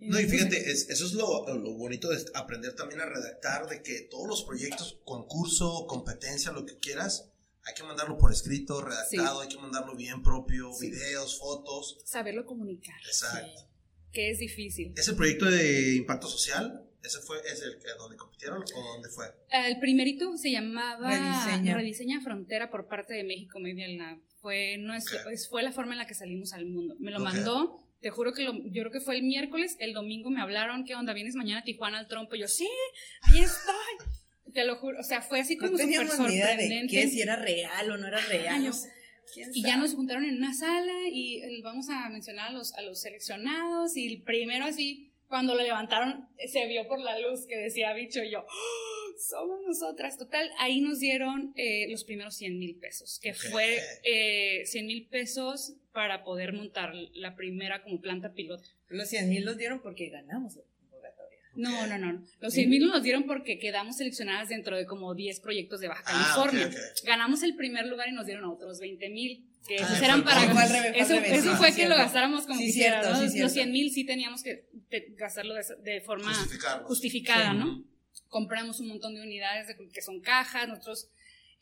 No, y fíjate, eso es lo, lo, bonito de aprender también a redactar, de que todos los proyectos, concurso, competencia, lo que quieras, hay que mandarlo por escrito, redactado, hay que mandarlo bien propio, videos, fotos. Saberlo comunicar. Exacto. Que es difícil. ¿Es el proyecto de impacto social? ¿Ese fue es el donde compitieron o dónde fue? El primerito se llamaba Rediseña, Frontera por parte de México Media Lab. Fue, nuestro, pues, fue la forma en la que salimos al mundo. Me lo mandó, te juro que lo, yo creo que fue el miércoles, el domingo me hablaron, ¿qué onda? ¿Vienes mañana a Tijuana al trompo? Y yo, sí, ahí estoy. Te lo juro, o sea, fue así como no súper sorprendente. De si era real o no era real. y ya nos juntaron en una sala y eh, vamos a mencionar a los, a los seleccionados y el primero así, cuando lo levantaron, se vio por la luz que decía bicho y yo, ¡Oh, somos nosotras. Total, ahí nos dieron eh, los primeros 100 mil pesos, que fue eh, 100 mil pesos para poder montar la primera como planta piloto. Los 100 mil los dieron porque ganamos. No, no, no. Los 100 mil nos dieron porque quedamos seleccionadas dentro de como 10 proyectos de Baja ah, California. Ganamos el primer lugar y nos dieron otros 20 mil. Que ah, esos eran para. eso, fue que lo gastáramos como quisiera. Los 100 mil sí teníamos que gastarlo de, forma justificada, ¿no? Compramos un montón de unidades que son cajas, nosotros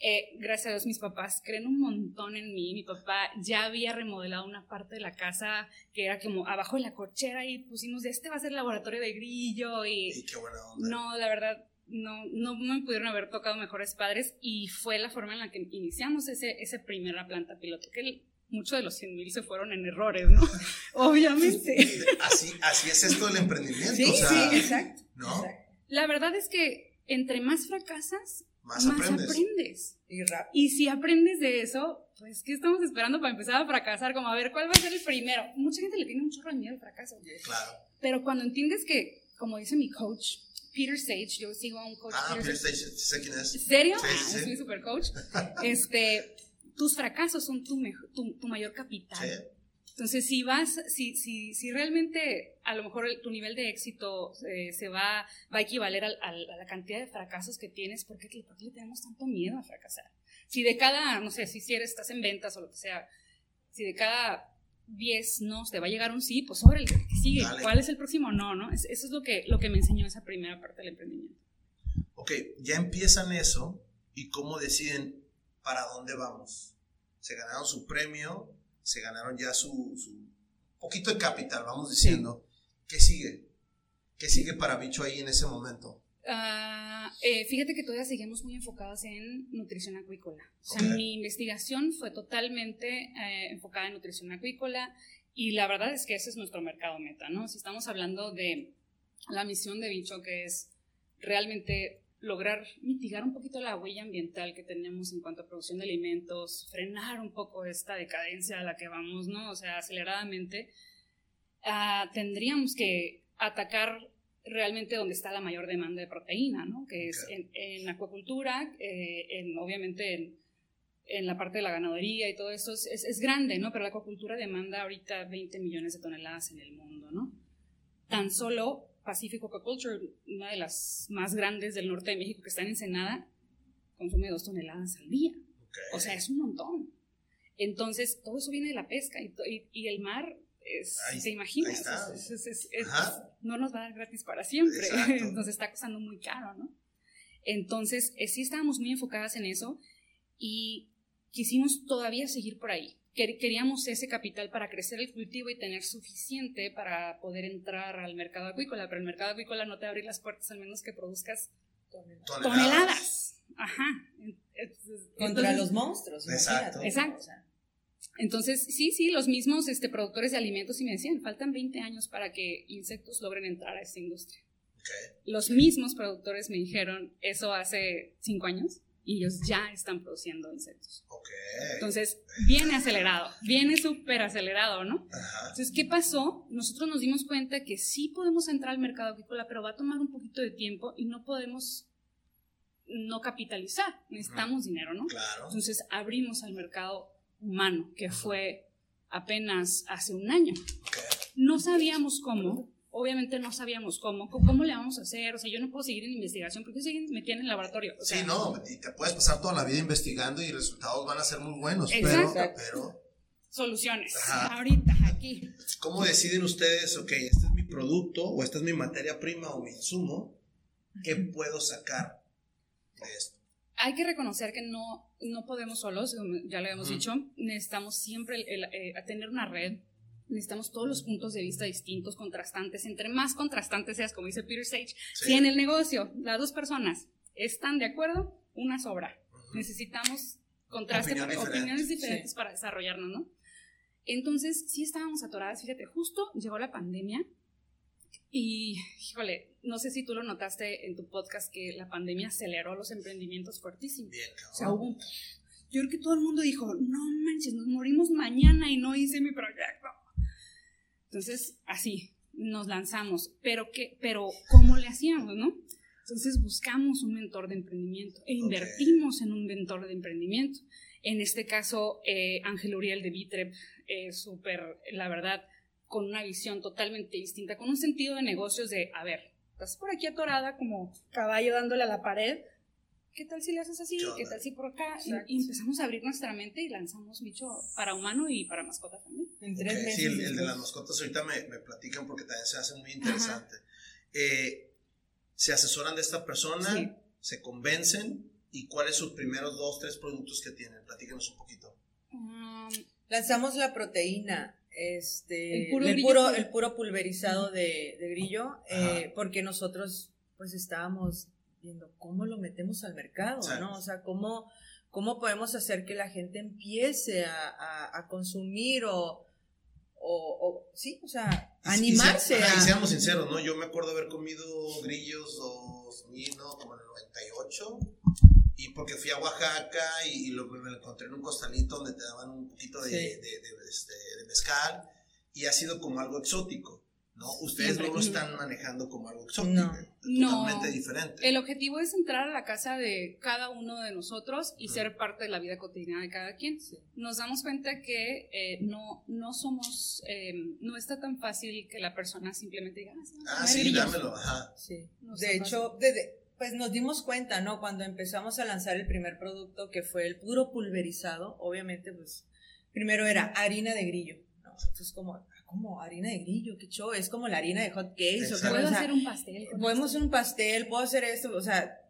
eh, gracias a Dios mis papás creen un montón en mí. Mi papá ya había remodelado una parte de la casa que era como abajo de la cochera y pusimos, este va a ser el laboratorio de grillo y... qué buena onda. No, la verdad, no, no me pudieron haber tocado mejores padres y fue la forma en la que iniciamos ese, ese primera planta piloto, que muchos de los 100 mil se fueron en errores, ¿no? Obviamente. Así, así es esto del emprendimiento. Sí, sí, exacto. ¿no? La verdad es que entre más fracasas, más, aprendes. Y, y si aprendes de eso, pues, ¿qué estamos esperando para empezar a fracasar? Como a ver, ¿cuál va a ser el primero? Mucha gente le tiene un chorro de miedo al fracaso. Claro. Pero cuando entiendes que, como dice mi coach, Peter Sage, yo sigo a un coach. Ah, Peter, Sage, sé quién es. ¿Serio? Sí, ah, es mi super coach. este, tus fracasos son tu, tu, tu mayor capital. Sí. Entonces, si vas, si, si, si realmente a lo mejor tu nivel de éxito eh, se va, va a equivaler a, la cantidad de fracasos que tienes, ¿por qué, le tenemos tanto miedo a fracasar? Si de cada, no sé, si eres, estás en ventas o lo que sea, si de cada 10 no te va a llegar un sí, pues sobre el que sigue. ¿Cuál es el próximo no? no? eso es lo que, lo que me enseñó esa primera parte del emprendimiento. Ok, ya empiezan eso y cómo deciden para dónde vamos. Se ganaron su premio, se ganaron ya su, poquito de capital, vamos diciendo. ¿Qué sigue? ¿Qué sigue para Bicho ahí en ese momento? Eh, fíjate que todavía seguimos muy enfocados en nutrición acuícola. O sea, mi investigación fue totalmente eh, enfocada en nutrición acuícola y la verdad es que ese es nuestro mercado meta, ¿no? Si estamos hablando de la misión de Bicho, que es realmente lograr mitigar un poquito la huella ambiental que tenemos en cuanto a producción de alimentos, frenar un poco esta decadencia a la que vamos, ¿no? O sea, aceleradamente, ah, tendríamos que atacar realmente donde está la mayor demanda de proteína, ¿no? Que es en, acuacultura, eh, en, obviamente en, en, la parte de la ganadería y todo eso, es, es, grande, ¿no? Pero la acuacultura demanda ahorita 20 millones de toneladas en el mundo, ¿no? Tan solo Pacific Aquaculture, una de las más grandes del norte de México que está en Ensenada, consume dos toneladas al día. O sea, es un montón. Entonces, todo eso viene de la pesca y, y, el mar, es, se imagina, no nos va a dar gratis para siempre, nos está costando muy caro, ¿no? Entonces, eh, sí estábamos muy enfocadas en eso y quisimos todavía seguir por ahí queríamos ese capital para crecer el cultivo y tener suficiente para poder entrar al mercado acuícola, pero el mercado acuícola no te abre las puertas al menos que produzcas toneladas. Ajá. Contra los monstruos. Exacto. Exacto. Entonces, sí, sí, los mismos este, productores de alimentos y me decían, faltan 20 años para que insectos logren entrar a esta industria. Los mismos productores me dijeron eso hace 5 años y ellos ya están produciendo insectos. Ok. Entonces, viene acelerado, viene súper acelerado, ¿no? Ajá. Entonces, ¿qué pasó? Nosotros nos dimos cuenta que sí podemos entrar al mercado agrícola, pero va a tomar un poquito de tiempo y no podemos no capitalizar. Necesitamos dinero, ¿no? Claro. Entonces, abrimos al mercado humano, que fue apenas hace un año. Ok. No sabíamos cómo, obviamente no sabíamos cómo, cómo le vamos a hacer, o sea, yo no puedo seguir en investigación porque seguir metida en el laboratorio. o sea, Sí, no, y te puedes pasar toda la vida investigando y resultados van a ser muy buenos, Exacto. pero, pero Soluciones, Ajá. ahorita, aquí. ¿cómo deciden ustedes, ok, este es mi producto o esta es mi materia prima o mi insumo, ¿qué puedo sacar de esto? Hay que reconocer que no, no podemos solos, ya lo habíamos Ujú. dicho, necesitamos siempre el- el, eh, a tener una red, necesitamos todos los puntos de vista distintos, contrastantes, entre más contrastantes seas, como dice Peter Sage, Sí. si en el negocio las dos personas están de acuerdo, una sobra. Ujú. Necesitamos contraste, Opiniones para- diferentes. opiniones diferentes para desarrollarnos, ¿no? Entonces, sí estábamos atoradas, fíjate, justo llegó la pandemia y, híjole, no sé si tú lo notaste en tu podcast que la pandemia aceleró los emprendimientos fuertísimo. Bien, O sea, hubo un... Yo creo que todo el mundo dijo, no manches, nos morimos mañana y no hice mi proyecto. Entonces, así, nos lanzamos. Pero, ¿qué? Pero, ¿cómo le hacíamos, no? Entonces buscamos un mentor de emprendimiento e invertimos en un mentor de emprendimiento. En este caso, eh, Ángel Uriel de Bitrep, eh, súper, la verdad, con una visión totalmente distinta, con un sentido de negocios de, a ver, estás por aquí atorada como caballo dándole a la pared, ¿qué tal si le haces así? ¿Qué tal si por acá? Y- Exacto. Y, empezamos a abrir nuestra mente y lanzamos bicho para humano y para mascota también. En tres meses. sí, el, el de las mascotas ahorita me, me platican porque también se hace muy interesante. Eh, se asesoran de esta persona, Sí. se convencen y cuáles son sus primeros dos, tres productos que tienen. Platícanos un poquito. Um, Lanzamos la proteína, este, El puro el, puro, puro. el puro pulverizado de, de grillo, eh, porque nosotros pues estábamos viendo cómo lo metemos al mercado. ¿no? O sea, cómo, cómo podemos hacer que la gente empiece a, a- a consumir o, o, o- sí, o sea, Y- y animarse y seamos sinceros, ¿no? Yo me acuerdo haber comido grillos 2000, ¿no? Como en el 98. Y porque fui a Oaxaca y, y lo, me lo encontré en un costalito donde te daban un poquito de, Sí. de, de- este, de mezcal. Y ha sido como algo exótico, ¿no? Ustedes Siempre. no lo están manejando como algo exótico. No. Totalmente No. diferente. El objetivo es entrar a la casa de cada uno de nosotros y ser parte de la vida cotidiana de cada quien. Nos damos cuenta que eh, no, no somos, eh, no está tan fácil que la persona simplemente diga, ah, Ah, sí, grillos". dámelo, ajá. Sí. No De hecho, desde, pues nos dimos cuenta, ¿no? Cuando empezamos a lanzar el primer producto, que fue el puro pulverizado, obviamente, pues, primero era harina de grillo, ¿no? Entonces, como, ah, ¿cómo? Harina de grillo, qué show, es como la harina de hot cakes, o. Puedo o sea, hacer un pastel. podemos esto? un pastel, puedo hacer esto, o sea,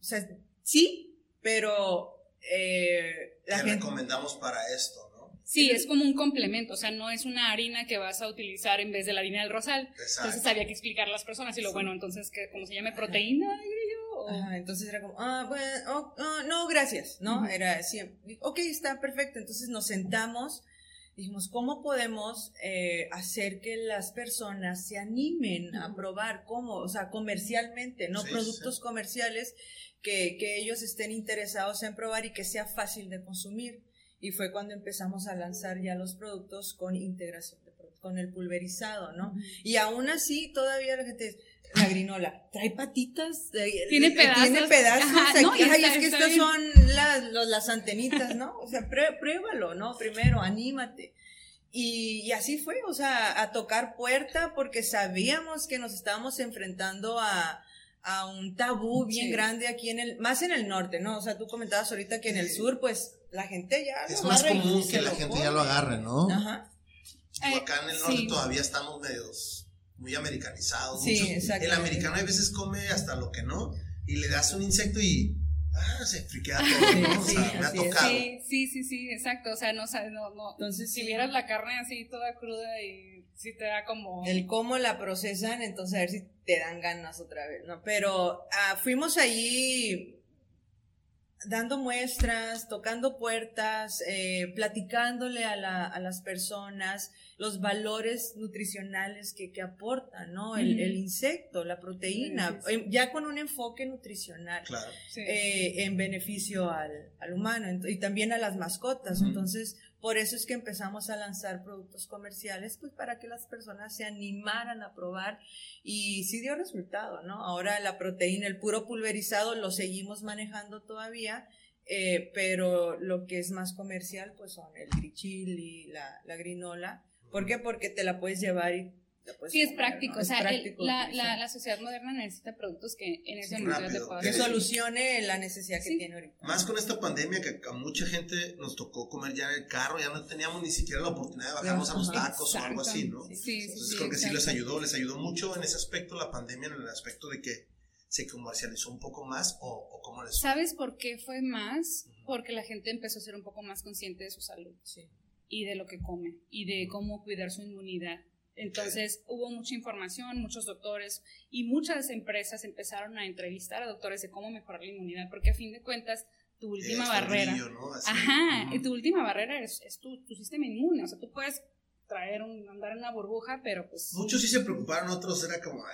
o sea, sí, pero eh, la Te gente... recomendamos para esto, ¿no? Sí, es como un complemento, o sea, no es una harina que vas a utilizar en vez de la harina del rosal. Exacto. Entonces había que explicar a las personas y lo bueno, entonces, ¿cómo se llama? ¿Proteína de grillo? O- Ajá, entonces era como, ah, bueno, oh, ah, no, gracias, ¿no? Ujú. Era siempre, ok, está perfecto. Entonces nos sentamos, dijimos, ¿cómo podemos eh, hacer que las personas se animen a probar? ¿Cómo? O sea, comercialmente, no Sí, productos sí. comerciales que, que ellos estén interesados en probar y que sea fácil de consumir. Y fue cuando empezamos a lanzar ya los productos con integración, de con el pulverizado, ¿no? Y aún así, todavía la gente dice, la grinola, trae patitas, eh, Tiene eh, Tiene pedazos. pedazos. Ajá, aquí. no, y Ay, está- es que estas bien. son las, los- las antenitas, ¿no? O sea, prue- pruébalo, ¿no? Primero, anímate. Y, y así fue, o sea, a tocar puerta porque sabíamos que nos estábamos enfrentando a, a un tabú bien Sí. grande aquí en el, más en el norte, ¿no? O sea, tú comentabas ahorita que en el sur, pues, la gente ya Es lo más común que la gente ya lo agarre, ¿no? Ajá. Digo, acá en el norte sí. todavía estamos medios muy americanizados. Sí, muchos- exactamente. El americano a veces come hasta lo que no y le das un insecto y ah, se friquea todo, Sí, ¿no? O sí, sea, me ha tocado. Sí, sí, sí, sí, exacto. O sea, no sabes, no, no. Entonces, si sí. vieras la carne así toda cruda y sí te da como. el cómo la procesan, entonces a ver si te dan ganas otra vez, ¿no? Pero ah, fuimos ahí dando muestras, tocando puertas, eh, platicándole a, la, a, las personas los valores nutricionales que, que aportan, ¿no? El, el, insecto, la proteína, sí, sí. ya con un enfoque nutricional claro. eh, en beneficio al, al, humano y también a las mascotas. Entonces, por eso es que empezamos a lanzar productos comerciales, pues para que las personas se animaran a probar y sí dio resultado, ¿no? Ahora la proteína, el puro pulverizado lo seguimos manejando todavía, eh, pero lo que es más comercial, pues son el grichili, la, la grinola. ¿Por qué? Porque te la puedes llevar y pues, sí, es práctico. ¿no? O sea, el, la, la, la, sociedad moderna necesita productos que en ese momento rápido, te puedan que solucione la necesidad que Sí. tiene ahorita. Más con esta pandemia que a mucha gente nos tocó comer ya en el carro, ya no teníamos ni siquiera la oportunidad de bajarnos a los tacos o algo así, ¿no? Sí, sí, Entonces sí, creo que sí les ayudó, les ayudó mucho en ese aspecto la pandemia, en el aspecto de que se comercializó un poco más o, o cómo les... ¿Sabes por qué fue más? Porque la gente empezó a ser un poco más consciente de su salud Sí. y de lo que come y de cómo cuidar su inmunidad. Entonces hubo mucha información, muchos doctores y muchas empresas empezaron a entrevistar a doctores de cómo mejorar la inmunidad, porque a fin de cuentas tu última Este barrera, brillo, ¿no? Así. ajá, y tu última barrera es, es tu, tu sistema inmune, o sea, tú puedes traer un, andar en una burbuja, pero pues Muchos sí se preocuparon, otros era como, "Ah,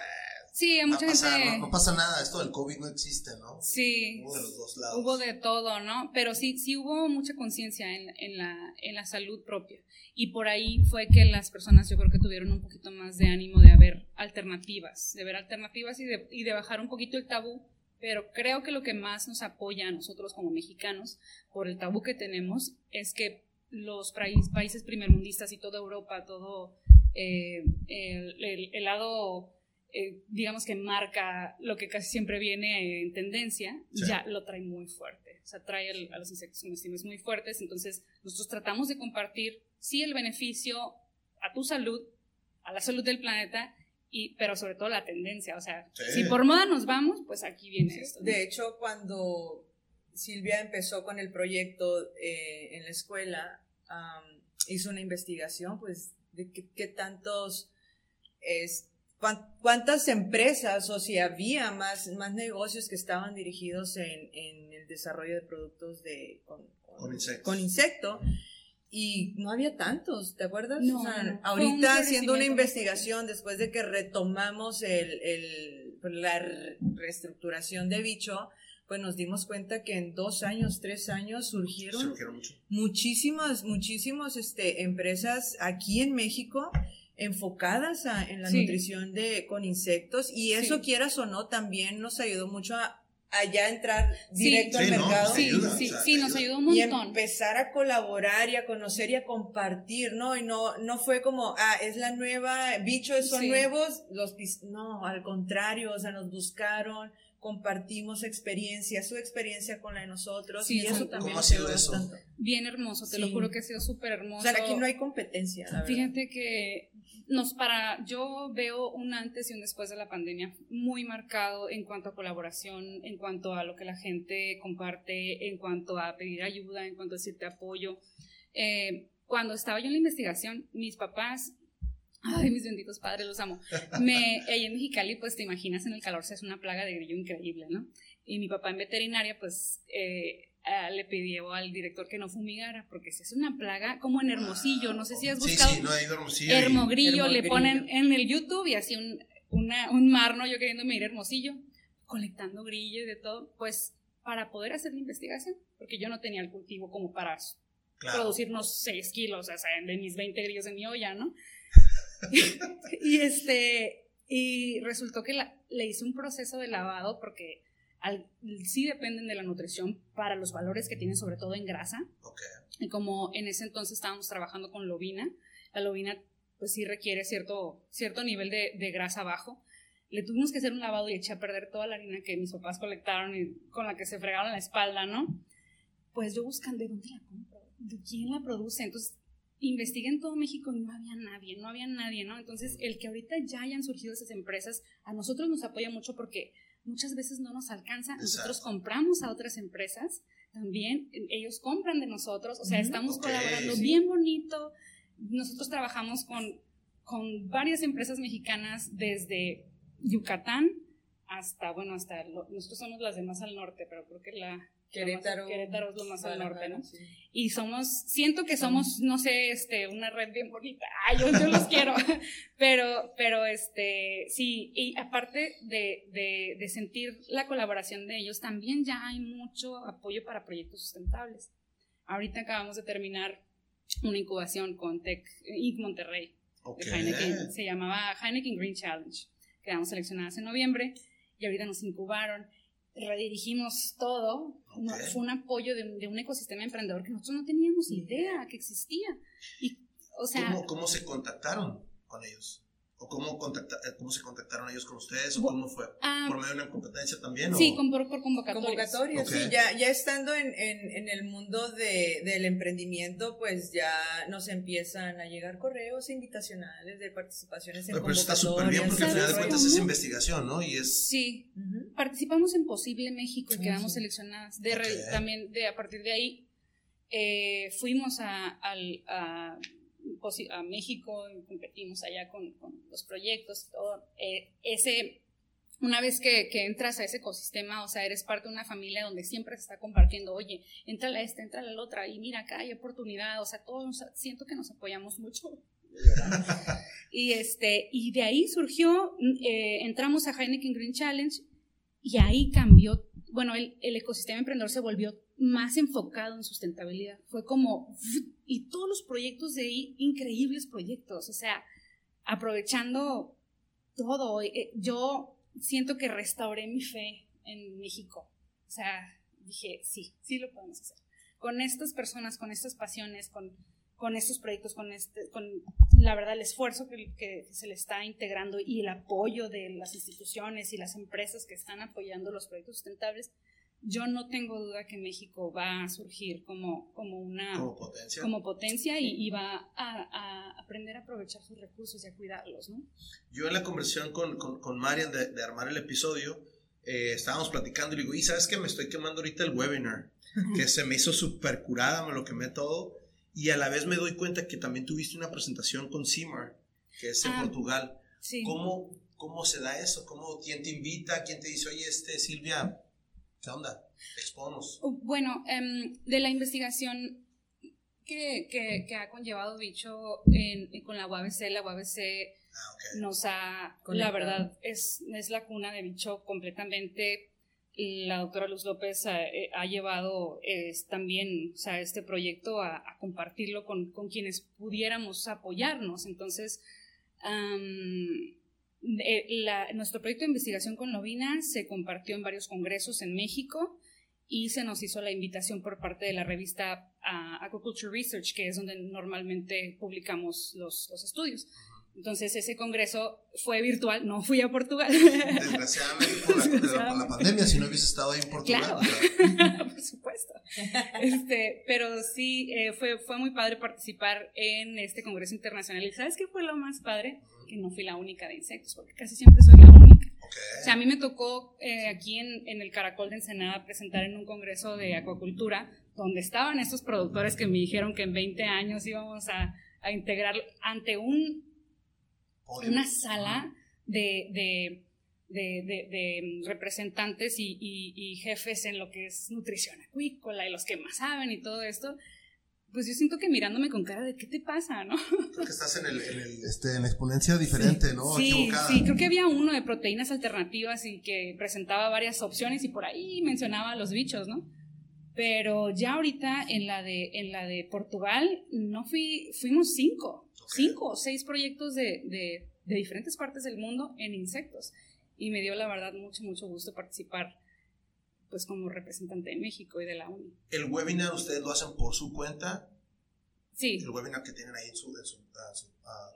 sí, a mucha pasar, gente, ¿no? No pasa nada, esto del COVID no existe, ¿no? sí, Hubo de los dos lados. Hubo de todo, ¿no? Pero sí, sí hubo mucha conciencia en, en, la, en la salud propia. Y por ahí fue que las personas yo creo que tuvieron un poquito más de ánimo de haber alternativas, de ver alternativas y de, y de bajar un poquito el tabú. Pero creo que lo que más nos apoya a nosotros como mexicanos por el tabú que tenemos es que los país- países primermundistas y toda Europa, todo eh, el, el- el lado, eh, digamos que marca lo que casi siempre viene en tendencia, Sí. ya lo trae muy fuerte. O sea, trae el- a los insectos comestibles muy fuertes. Entonces, nosotros tratamos de compartir, sí, el beneficio a tu salud, a la salud del planeta, y, pero sobre todo la tendencia. O sea, Sí. si por moda nos vamos, pues aquí viene esto. ¿no? De hecho, cuando Silvia empezó con el proyecto eh, en la escuela, hizo una investigación, pues, de qué, tantos, es, cuántas empresas o si había más, más negocios que estaban dirigidos en, en el desarrollo de productos de, con, Con insectos. con insecto. Y no había tantos, ¿te acuerdas? No, O sea, no, no. Fue un ahorita haciendo una investigación, después de que retomamos el, el- la re- reestructuración de bicho, pues nos dimos cuenta que en dos años, tres años surgieron Surgieron mucho. muchísimas, muchísimas este, empresas aquí en México enfocadas a- en la Sí. nutrición de, con insectos y eso Sí. quieras o no también nos ayudó mucho a, a ya entrar Sí. directo Sí, al no, mercado Sí, ayuda, sí, o sea, sí, nos ayudó un y montón. empezar a colaborar y a conocer y a compartir, ¿no? Y no, no fue como, ah, es la nueva, bichos son Sí. nuevos, los no, al contrario, o sea, nos buscaron, compartimos experiencia, su experiencia con la de nosotros, Sí, y eso ¿cómo también ha nos sido eso? bastante. Bien hermoso, te lo Sí. juro que ha sido súper hermoso. O sea, aquí no hay competencia, la verdad. Fíjate que nos para, yo veo un antes y un después de la pandemia muy marcado en cuanto a colaboración, en cuanto a lo que la gente comparte, en cuanto a pedir ayuda, en cuanto a decirte apoyo. Eh, cuando estaba yo en la investigación, mis papás, ay, mis benditos padres, los amo, me, en Mexicali, pues te imaginas, en el calor se hace una plaga de grillo increíble, ¿no? Y mi papá en veterinaria, pues eh, ah, le pidió al director que no fumigara, porque se hace una plaga como en Hermosillo, no sé si has Sí, buscado. sí, no hay Hermosillo. Hermogrillo, le ponen en el YouTube y así un, una- un mar, ¿no? Yo queriéndome ir a Hermosillo, colectando grillo y de todo, pues para poder hacer la investigación, porque yo no tenía el cultivo como para Claro. producir unos 6 kilos, o sea, de mis 20 grillos en mi olla, ¿no? y este, y resultó que la- le hice un proceso de lavado porque al- sí dependen de la nutrición para los valores que tienen, sobre todo en grasa. Ok. Y como en ese entonces estábamos trabajando con lobina, la lobina pues sí requiere cierto, cierto nivel de, de grasa bajo. Le tuvimos que hacer un lavado y eché a perder toda la harina que mis papás colectaron y con la que se fregaron la espalda, ¿no? Pues yo buscando de dónde la compro, de quién la produce. Entonces investigué en todo México y no había nadie, no había nadie, ¿no? Entonces el que ahorita ya hayan surgido esas empresas, a nosotros nos apoya mucho porque muchas veces no nos alcanza. Nosotros Exacto. compramos a otras empresas también, ellos compran de nosotros, o sea, estamos colaborando sí. bien bonito. Nosotros trabajamos con, con varias empresas mexicanas desde Yucatán hasta, bueno, hasta, lo- nosotros somos las de más al norte, pero creo que la... Querétaro. Querétaro es lo más al norte, ¿no? Sí. Y somos, siento que somos, no sé, este, una red bien bonita. Ay, yo, yo los quiero. Pero, pero, este, sí, y aparte de, de, de sentir la colaboración de ellos, también ya hay mucho apoyo para proyectos sustentables. Ahorita acabamos de terminar una incubación con Tech Inc. Monterrey Ok. de Heineken. Se llamaba Heineken Green Challenge. Quedamos seleccionadas en noviembre y ahorita nos incubaron. Redirigimos todo. No. Fue un apoyo de, de un ecosistema emprendedor que nosotros no teníamos idea que existía. Y, o sea, ¿Cómo, cómo se contactaron con ellos? ¿O cómo, contacta- eh, cómo se contactaron ellos con ustedes? ¿O cómo fue? ah, ¿Por medio de una competencia también? sí, con, por, por convocatorias. Convocatorias, Ok. sí, ya, ya estando en, en, en el mundo de, del emprendimiento, pues ya nos empiezan a llegar correos invitacionales de participaciones en Pero, pero está súper bien porque al final de ¿Sabes cuentas es investigación, ¿no? Y es... Sí, Ujú. participamos en Posible México y quedamos sí. seleccionadas. De re- Ok. También de, a partir de ahí eh, fuimos a, al- a, Posi- a México y competimos allá con, los proyectos todo. Eh, ese, una vez que, que entras a ese ecosistema, o sea, eres parte de una familia donde siempre se está compartiendo, oye, entra a esta, entra la otra, y mira, acá hay oportunidad, o sea, todos siento que nos apoyamos mucho. y este y de ahí surgió eh, entramos a Heineken Green Challenge y ahí cambió bueno el ecosistema emprendedor se volvió más enfocado en sustentabilidad. Fue como y todos los proyectos de ahí increíbles proyectos. O sea aprovechando todo eh, yo siento que restauré mi fe en México. O sea dije sí sí lo podemos hacer. Con estas personas con estas pasiones con con estos proyectos, con, este, con la verdad el esfuerzo que, que se le está integrando y el apoyo de las instituciones y las empresas que están apoyando los proyectos sustentables, yo no tengo duda que México va a surgir como, como una Como potencia. como potencia y, y va a, a aprender a aprovechar sus recursos y a cuidarlos, ¿no? Yo en la conversación con, con, con Marian de, de armar el episodio, eh, estábamos platicando y le digo, y sabes que me estoy quemando ahorita el webinar, que se me hizo súper curada, me lo quemé todo, y a la vez me doy cuenta que también tuviste una presentación con CIMAR, que es en Ah, Portugal. Sí. ¿Cómo, ¿Cómo se da eso? ¿Cómo, ¿Quién te invita? ¿Quién te dice, oye, este, Silvia, qué onda? Exponos. Uh, Bueno, em, de la investigación que, que- que ha conllevado Bicho en- con la UABC, la UABC Ah, nos ha, Conectado. la verdad, es, es la cuna de Bicho completamente. La doctora Luz López ha, eh, ha llevado es, también o sea, este proyecto a, a compartirlo con, con quienes pudiéramos apoyarnos. Entonces, am, eh, la- nuestro proyecto de investigación con Lovina se compartió en varios congresos en México y se nos hizo la invitación por parte de la revista ah, Aquaculture Research, que es donde normalmente publicamos los estudios. Entonces ese congreso fue virtual, no fui a Portugal. Desgraciadamente por la, por la Desgraciadamente. pandemia, si no hubiese estado ahí en Portugal. Claro. Por supuesto. Este, pero sí, eh, fue, fue muy padre participar en este Congreso Internacional. ¿Y sabes qué fue lo más padre? Que no fui la única de insectos, porque casi siempre soy la única. O sea, a mí me tocó eh, aquí en, en el Caracol de Ensenada presentar en un congreso de acuacultura, donde estaban estos productores que me dijeron que en 20 años íbamos a, a integrar ante un Podio. una sala de, de, de- de- de representantes y, y- y jefes en lo que es nutrición acuícola y los que más saben y todo esto, pues yo siento que mirándome con cara de qué te pasa, ¿no? Creo que estás en, el, en, el, este, en la exponencia diferente, ¿no? sí, Equivocada. sí, creo que había uno de proteínas alternativas y que presentaba varias opciones y por ahí mencionaba a los bichos, ¿no? Pero ya ahorita en la de, en la de Portugal no fui, fuimos cinco, Ok. cinco o seis proyectos de, de, de diferentes partes del mundo en insectos. Y me dio la verdad mucho, mucho gusto participar pues como representante de México y de la UNI. El webinar ustedes lo hacen por su cuenta, Sí, el webinar que tienen ahí en su, en su, su,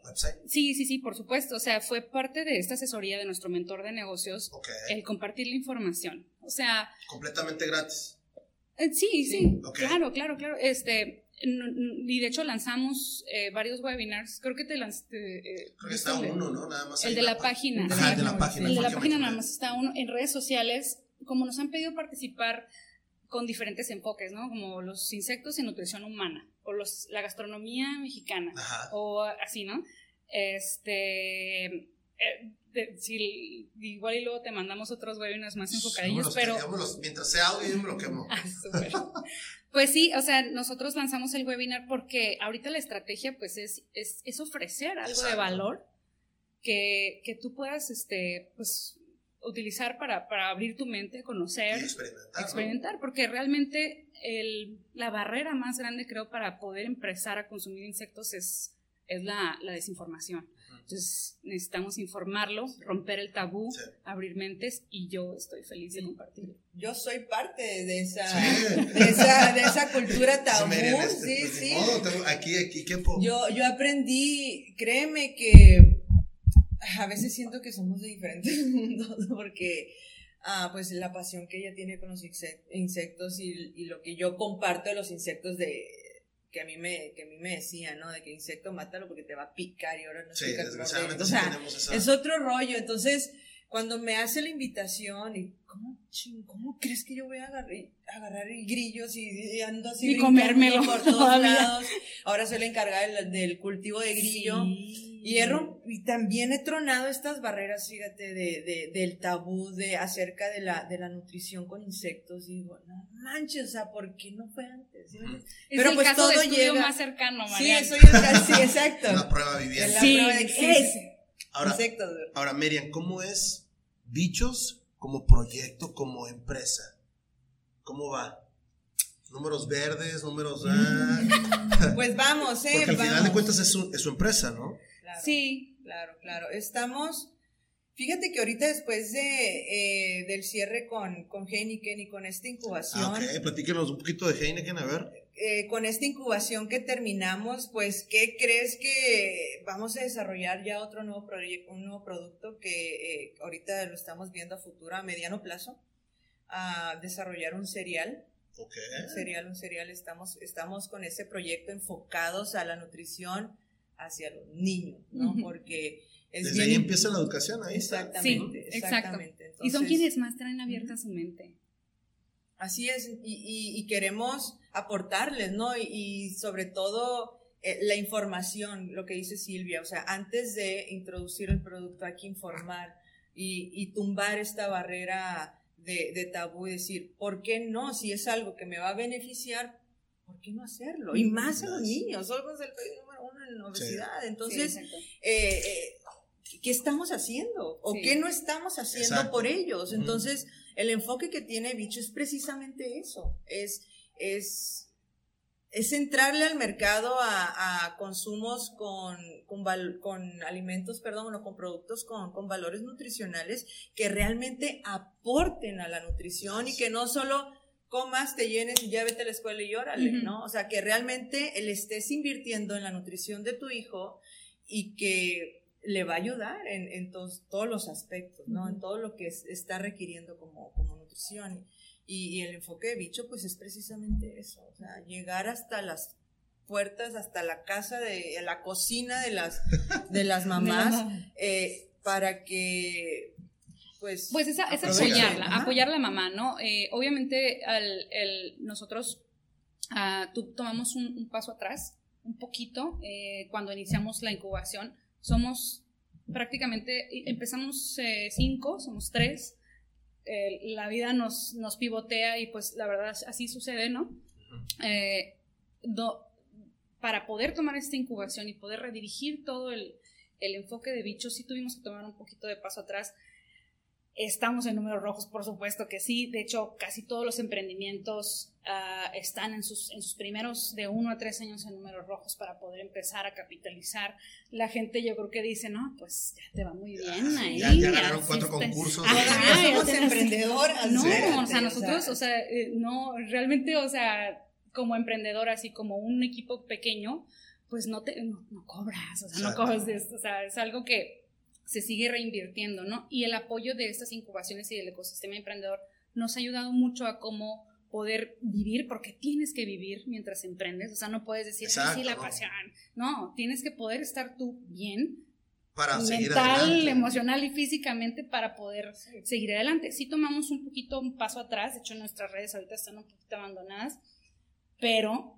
website. sí, sí, sí, por supuesto. O sea, fue parte de esta asesoría de nuestro mentor de negocios el compartir la información. O sea, Completamente gratis. Eh, Sí, sí, claro, claro, claro. Este, y de hecho lanzamos eh, varios webinars. Creo que te lanzaste. eh, Creo que está ¿viste el de- uno, ¿no? Nada más. El de en la página. El de Ajá, el de la página. El de la página nada más está uno. En redes sociales, como nos han pedido participar con diferentes enfoques, ¿no? Como los insectos y nutrición humana, o los, la gastronomía mexicana, Ajá. o así, ¿no? Este, eh, de- si, igual y luego te mandamos otros webinars más enfocadillos, los- pero... los- mientras sea audio, yo me lo quemo. Ah, súper. Pues sí, o sea, nosotros lanzamos el webinar porque ahorita la estrategia pues es, es, es ofrecer algo de Exacto. valor que, que tú puedas este, pues, utilizar para, para abrir tu mente, Y conocer, experimentar. ¿no? experimentar, porque realmente el, la barrera más grande creo para poder empezar a consumir insectos es, es la, la desinformación. Entonces necesitamos informarlo, romper el tabú, Sí. abrir mentes y yo estoy feliz de compartirlo. Yo soy parte de esa, Sí. de esa, de esa cultura tabú. Sí, este, sí, pues, ni sí. modo, tengo- aquí, aquí, ¿qué puedo? Yo, yo aprendí, créeme que a veces siento que somos de diferentes mundos, porque ah, pues la pasión que ella tiene con los inse- insectos y, y lo que yo comparto de los insectos de que a mí me, que a mí me decía, ¿no? De que insecto mátalo porque te va a picar y ahora no Sí, desgraciadamente o sí sea, tenemos esa. es otro rollo. Entonces, cuando me hace la invitación y, ¿cómo, ching, ¿cómo crees que yo voy a agarrar, agarrar grillos y, y ando así Y comérmelo por todos todavía. lados? Ahora soy la encargada del, del cultivo de grillo. Y, he y también he tronado estas barreras, fíjate, de, de- del tabú de acerca de la, de la nutrición con insectos. Y digo, no manches, o sea, ¿por qué no fue antes? ¿Sí? Es Pero el pues caso todo de estudio llega- más cercano, Sí, Mariana. eso es, sí, exacto. Una prueba viviente. la Sí, prueba de sí, que sí, es sí. Ahora, insectos. ahora, Miriam, ¿cómo es Bichos como proyecto, como empresa? ¿Cómo va? Números verdes, números... ah, Pues vamos, ¿eh? porque al final de cuentas es su, es su empresa, ¿no? Claro, Sí, Claro, claro. Estamos, fíjate que ahorita después de, eh, del cierre con, con Heineken y con esta incubación, Ah, ok, platíquenos un poquito de Heineken, a ver. eh, con esta incubación que terminamos, pues, ¿qué crees que vamos a desarrollar ya otro nuevo proyecto, un nuevo producto que eh, ahorita lo estamos viendo a futuro, a mediano plazo? A desarrollar un cereal, Ok. un cereal, un cereal. Estamos, estamos con ese proyecto enfocados a la nutrición hacia los niños, ¿no? Porque es Desde bien ahí empieza la educación, ahí está. Exactamente, Sí, exacto. exactamente. y son Entonces, quienes más traen abierta su mente. Así es, y, y- y queremos aportarles, ¿no? Y, y sobre todo eh, la información, lo que dice Silvia, o sea, antes de introducir el producto hay que informar y, y tumbar esta barrera de, de tabú y decir, ¿por qué no? Si es algo que me va a beneficiar, ¿por qué no hacerlo? Y más a los niños, somos el país número uno en obesidad, entonces... Sí, eh, eh, ¿qué estamos haciendo? ¿O Sí. qué no estamos haciendo Exacto. por ellos? Entonces, el enfoque que tiene Bicho es precisamente eso, es, es, es entrarle al mercado a, a consumos con, con, val- con alimentos, perdón, o con productos con, con valores nutricionales que realmente aporten a la nutrición y que no solo comas, te llenes y ya vete a la escuela y llórale. ¿no? O sea, que realmente le estés invirtiendo en la nutrición de tu hijo y que le va a ayudar en, en tos- todos los aspectos, ¿no? En todo lo que es- está requiriendo como, como nutrición. Y, y el enfoque de bicho, pues es precisamente eso, o sea, llegar hasta las puertas, hasta la casa, de la cocina de las, de las mamás, eh, para que, pues... Pues esa, es aprovechen, apoyarla, apoyar a la mamá, ¿no? Eh, obviamente al, el- nosotros ah, tu- tomamos un, un paso atrás, un poquito, eh, cuando iniciamos la incubación. Somos prácticamente, y- empezamos eh, cinco, somos tres. Eh, la vida nos, nos pivotea y pues la verdad así sucede, ¿no? Eh, do- para poder tomar esta incubación y poder redirigir todo el, el enfoque de bichos, sí tuvimos que tomar un poquito de paso atrás. Estamos en números rojos, por supuesto que sí. De hecho, casi todos los emprendimientos ah, están en sus, en sus primeros de uno a tres años en números rojos para poder empezar a capitalizar. La gente yo creo que dice, no, pues ya te va muy bien ahí. Ya, ya ganaron cuatro está". concursos. Ajá, ya somos emprendedoras. No, o sea, nosotros, o sea, eh, no, realmente, o sea, como emprendedoras y como un equipo pequeño, pues no te, no, no cobras, o sea, no cobras de esto, o sea, es algo que se sigue reinvirtiendo, ¿no? Y el apoyo de estas incubaciones y del ecosistema emprendedor nos ha ayudado mucho a cómo poder vivir, porque tienes que vivir mientras emprendes, o sea, no puedes decir, "Ay, Exacto, sí, la ¿no? pasión, no, tienes que poder estar tú bien, Para mental, adelante. emocional y físicamente para poder seguir adelante. Sí tomamos un poquito un paso atrás, de hecho nuestras redes ahorita están un poquito abandonadas, pero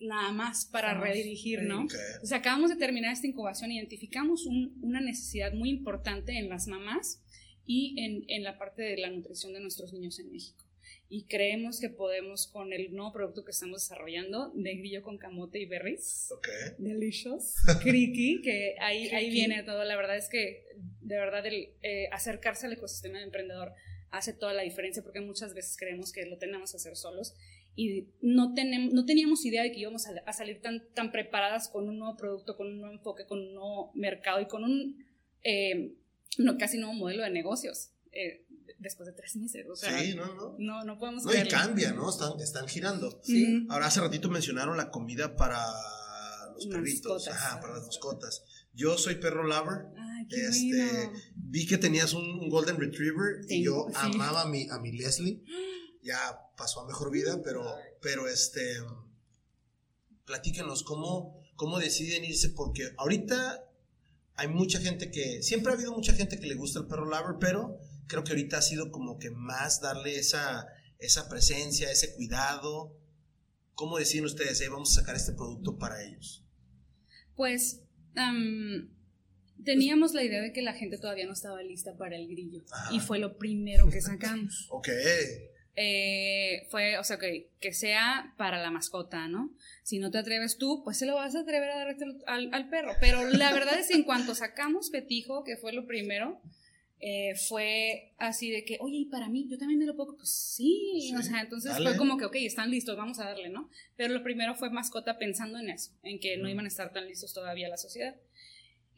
nada más para redirigir, ¿no? Ok. O sea, acabamos de terminar esta incubación, identificamos un- una necesidad muy importante en las mamás y en, en la parte de la nutrición de nuestros niños en México. Y creemos que podemos con el nuevo producto que estamos desarrollando de grillo con camote y berries. Ok. Delicious, Creaky, que ahí, ahí viene todo. La verdad es que, de verdad, el eh, acercarse al ecosistema de emprendedor hace toda la diferencia porque muchas veces creemos que lo tenemos que hacer solos y no, tenemos, no teníamos idea de que íbamos a, a salir tan, tan preparadas con un nuevo producto, con un nuevo enfoque, con un nuevo mercado y con un eh, no, casi nuevo modelo de negocios eh, después de tres meses. O sea, Sí, no, no. no, no podemos No, y cambia, ¿no? Están, están girando. Sí. Ahora, hace ratito mencionaron la comida para los Mascotas. perritos. Ajá, para las mascotas. Yo soy perro lover. Ay, qué Este, bueno. vi que tenías un, un Golden Retriever y yo sí. amaba a mi, a mi Leslie. Ya pasó a mejor vida, pero, pero este, platíquenos cómo, cómo deciden irse, porque ahorita hay mucha gente que, siempre ha habido mucha gente que le gusta el perro lover, pero creo que ahorita ha sido como que más darle esa, esa presencia, ese cuidado. ¿Cómo deciden ustedes, "Hey, vamos a sacar este producto para ellos? Pues am, teníamos la idea de que la gente todavía no estaba lista para el grillo Ajá. y fue lo primero que sacamos. Ok, Eh, fue, o sea, que, que sea para la mascota, ¿no? Si no te atreves tú, pues se lo vas a atrever a darte al, al perro. Pero la verdad es que en cuanto sacamos Petijo, que fue lo primero, eh, fue así de que, oye, ¿y para mí? ¿Yo también me lo puedo? Pues sí, Sí, o sea, entonces dale. fue como que, ok, están listos, vamos a darle, ¿no? Pero lo primero fue mascota pensando en eso, en que no iban a estar tan listos todavía la sociedad.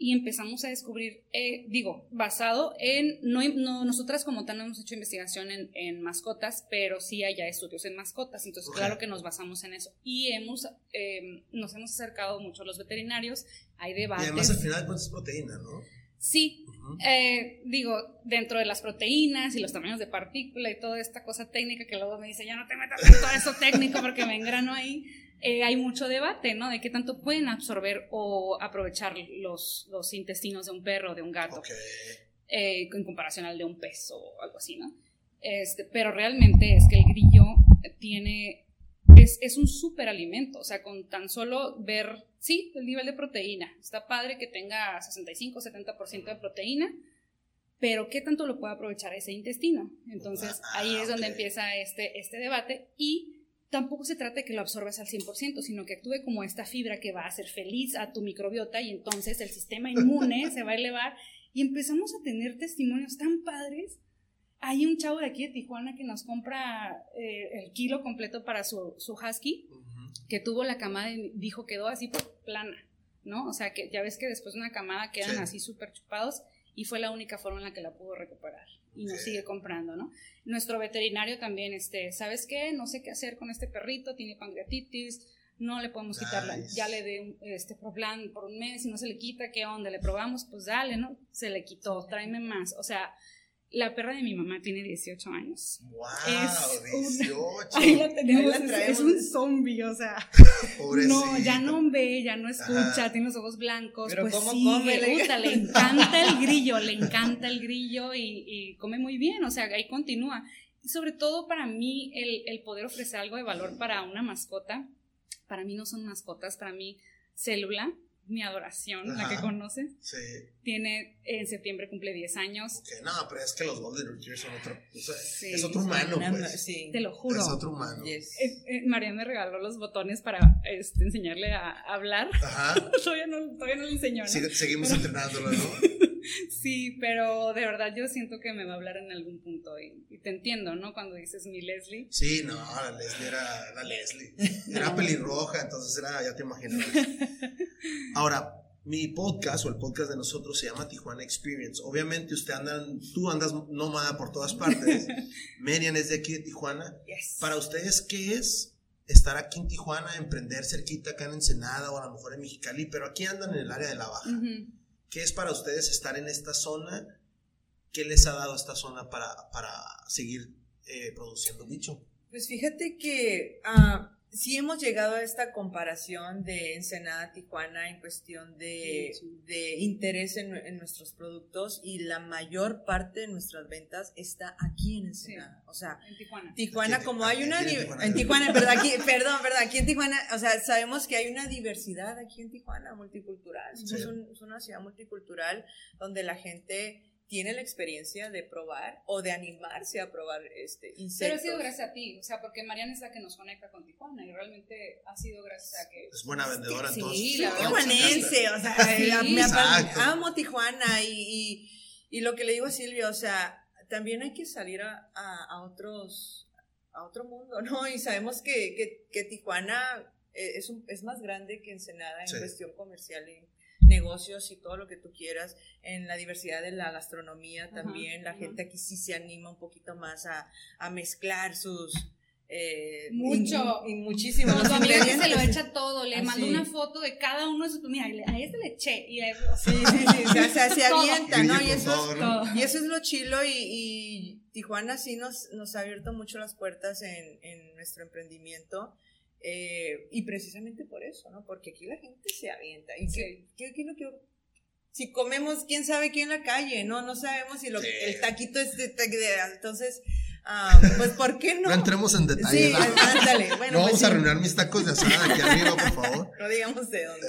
Y empezamos a descubrir, eh, digo, basado en, no, no, nosotras como tal no hemos hecho investigación en, en mascotas, pero sí hay ya estudios en mascotas, entonces claro que nos basamos en eso. Y hemos, eh, nos hemos acercado mucho a los veterinarios, hay y debates. además al final es proteína, ¿no? Sí, eh, digo, dentro de las proteínas y los tamaños de partícula y toda esta cosa técnica que luego me dice, ya no te metas en todo eso técnico porque me engrano ahí, eh, hay mucho debate, ¿no? De qué tanto pueden absorber o aprovechar los, los intestinos de un perro, de un gato, eh, en comparación al de un pez o algo así, ¿no? Este, pero realmente es que el grillo tiene, es, es un superalimento, o sea, con tan solo ver, sí, el nivel de proteína, está padre que tenga 65, 70% de proteína, pero ¿qué tanto lo puede aprovechar ese intestino? Entonces Ah, ahí es donde empieza este, este debate y tampoco se trata de que lo absorbes al 100%, sino que actúe como esta fibra que va a hacer feliz a tu microbiota y entonces el sistema inmune se va a elevar y empezamos a tener testimonios tan padres. Hay un chavo de aquí de Tijuana que nos compra eh, el kilo completo para su, su husky. Que tuvo la camada y dijo quedó así plana, ¿no? O sea, que ya ves que después de una camada quedan Sí. así súper chupados y fue la única forma en la que la pudo recuperar y nos sigue comprando, ¿no? Nuestro veterinario también, este, ¿sabes qué? No sé qué hacer con este perrito, tiene pancreatitis, no le podemos quitar, la- Nice. ya le de un- este Proplan por un mes y no se le quita, ¿qué onda? Le probamos, pues dale, ¿no? Se le quitó, tráeme más, o sea, la perra de mi mamá tiene 18 años. ¡Wow! Es un- 18. Ahí la tenemos, Ahí la es- es, un zombie, o sea, no, ya no ve, ya no escucha, Ajá. tiene los ojos blancos, Pero pues ¿cómo sigue, come? Le- puta, le encanta el grillo, le encanta el grillo y, y come muy bien, o sea, ahí continúa. Y sobre todo para mí, el, el poder ofrecer algo de valor para una mascota, para mí no son mascotas, para mí, Célula, mi adoración, la que Ajá. conoces, Sí. tiene, en septiembre cumple 10 años, Ok, No, pero es que los Golden Retrievers son otro. o sea, Sí, es otro humano, Una- pues. Sí. te lo juro. Es otro humano. Yes. Eh, eh, María me regaló los botones para este, enseñarle a hablar. Ajá. todavía, no, todavía no le enseñó, ¿no? Seguimos entrenándolo, ¿no? Sí, pero de verdad yo siento que me va a hablar en algún punto y, y te entiendo, ¿no? Cuando dices mi Leslie. Sí, no, la Leslie era la Leslie. Era pelirroja, entonces era, ya te imaginas. Ahora, mi podcast o el podcast de nosotros se llama Tijuana Experience. Obviamente usted anda, tú andas nómada por todas partes. Merian es de aquí de Tijuana. Yes. Para ustedes, ¿qué es estar aquí en Tijuana, emprender cerquita acá en Ensenada o a lo mejor en Mexicali? Pero aquí andan en el área de la Baja. Ujú. ¿Qué es para ustedes estar en esta zona? ¿Qué les ha dado esta zona para, para seguir eh, produciendo bicho? Pues fíjate que ah, sí hemos llegado a esta comparación de Ensenada, Tijuana en cuestión de, de interés en, en, nuestros productos y la mayor parte de nuestras ventas está aquí en Ensenada. O sea, En Tijuana. Tijuana, Aquí como hay aquí una... en Tijuana. En Tijuana, ¿verdad? Aquí, perdón, ¿verdad? Aquí en Tijuana, o sea, sabemos que hay una diversidad aquí en Tijuana multicultural. Un- es una ciudad multicultural donde la gente tiene la experiencia de probar o de animarse a probar este Pero insectos. ha sido gracias a ti, o sea, porque Mariana es la que nos conecta con Tijuana y realmente ha sido gracias a que... Es buena vendedora Sí, entonces. la Sí, tijuanense, o sea, Sí, la- me amo Tijuana y, y, y lo que le digo a Silvia, o sea, también hay que salir a, a, a otros, a otro mundo, ¿no? Y sabemos que, que, que Tijuana eh, es, un- es más grande que Ensenada en Sí. cuestión comercial y negocios y todo lo que tú quieras, en la diversidad de la gastronomía Ajá, también, la ajá. gente aquí sí se anima un poquito más a, a mezclar sus... eh, Mucho. y, y muchísimo los tu que se lo echa todo, le mando una foto de cada uno de sus... Mira, a este le eché y a Sí, sí, sí, o sea, o sea, se Todo. avienta, ¿no? Y con eso, todo, es, y eso es lo chilo y, y Tijuana sí nos, nos ha abierto mucho las puertas en, en nuestro emprendimiento eh, y precisamente por eso, ¿no? Porque aquí la gente se avienta y Sí. que, que- que lo que si comemos, quién sabe qué en la calle, ¿no? No sabemos si lo, Sí. el taquito es de, de- de- entonces, ah, pues ¿por qué no? No entremos en detalles. Sí, ¿no? ándale, bueno, no pues vamos a arruinar mis tacos de asada aquí arriba, por favor. no digamos de dónde.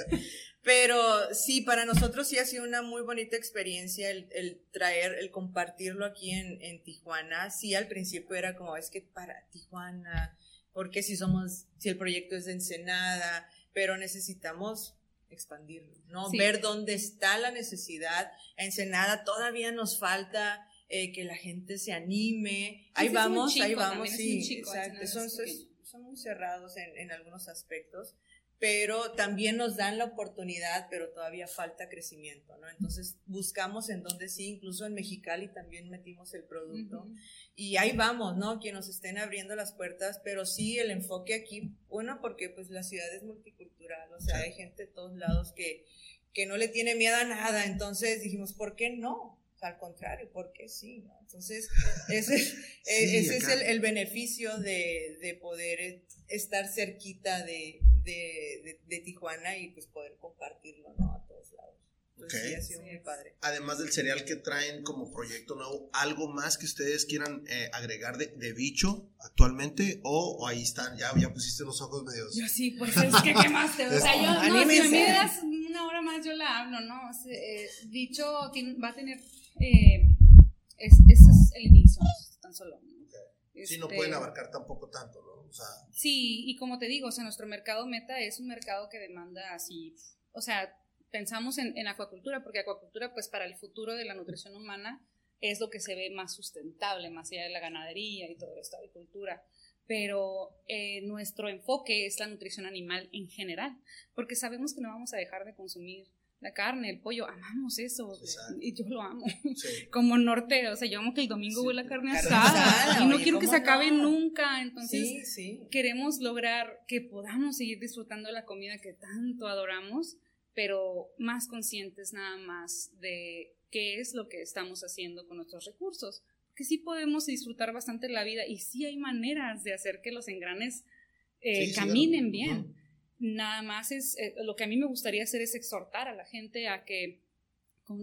Pero sí, para nosotros sí ha sido una muy bonita experiencia el, el traer, el compartirlo aquí en, en Tijuana. Sí, al principio era como, es que para Tijuana, porque si somos, si el proyecto es de Ensenada, pero necesitamos expandirlo, ¿no? Sí. Ver dónde está la necesidad. A Ensenada todavía nos falta eh, que la gente se anime. Ahí vamos, ahí vamos, sí, chico, exacto. Son, muy cerrados en, en algunos aspectos pero también nos dan la oportunidad, pero todavía falta crecimiento, ¿no? Entonces buscamos en donde sí, incluso en Mexicali también metimos el producto Ujú. y ahí vamos, ¿no? Que nos estén abriendo las puertas, pero sí el enfoque aquí, uno porque pues la ciudad es multicultural, o sea, hay gente de todos lados que, que no le tiene miedo a nada, entonces dijimos, ¿por qué no? Al contrario, ¿por qué sí? ¿no? Entonces, ese, es- Sí, ese es el, el beneficio de, de poder eh, estar cerquita de, de, de- de Tijuana y pues poder compartirlo, ¿no? A todos lados. Entonces, Ok. sí, ha sido Sí. muy padre. Además del cereal que traen como proyecto nuevo, ¿algo más que ustedes quieran eh, agregar de, de bicho actualmente? O, o ahí están, ya, ya pusiste los ojos medios. Yo sí, pues es que quemaste. O sea, yo, no, si me das una hora más, yo la hablo, ¿no? O sea, eh, dicho, tiene- va a tener. Eh, es, ese es el inicio, tan solo. ¿no? Sí, no Este, pueden abarcar tampoco tanto, ¿no? Sí, y como te digo, o sea, nuestro mercado meta es un mercado que demanda así, o sea, pensamos en, acuacultura, porque acuacultura, pues para el futuro de la nutrición humana es lo que se ve más sustentable, más allá de la ganadería y todo esto, agricultura. Pero eh, nuestro enfoque es la nutrición animal en general, porque sabemos que no vamos a dejar de consumir la carne, el pollo, amamos eso, Exacto. y yo lo amo sí. como norte, o sea, yo amo que el domingo Sí, huele a carne carne asada, asada, y no oye, quiero que se ¿cómo acabe nunca, entonces sí, queremos lograr que podamos seguir disfrutando de la comida que tanto adoramos, pero más conscientes nada más de qué es lo que estamos haciendo con nuestros recursos. Que sí podemos disfrutar bastante la vida y sí hay maneras de hacer que los engranes eh, caminen claro. bien. Nada más es, eh, lo que a mí me gustaría hacer es exhortar a la gente a que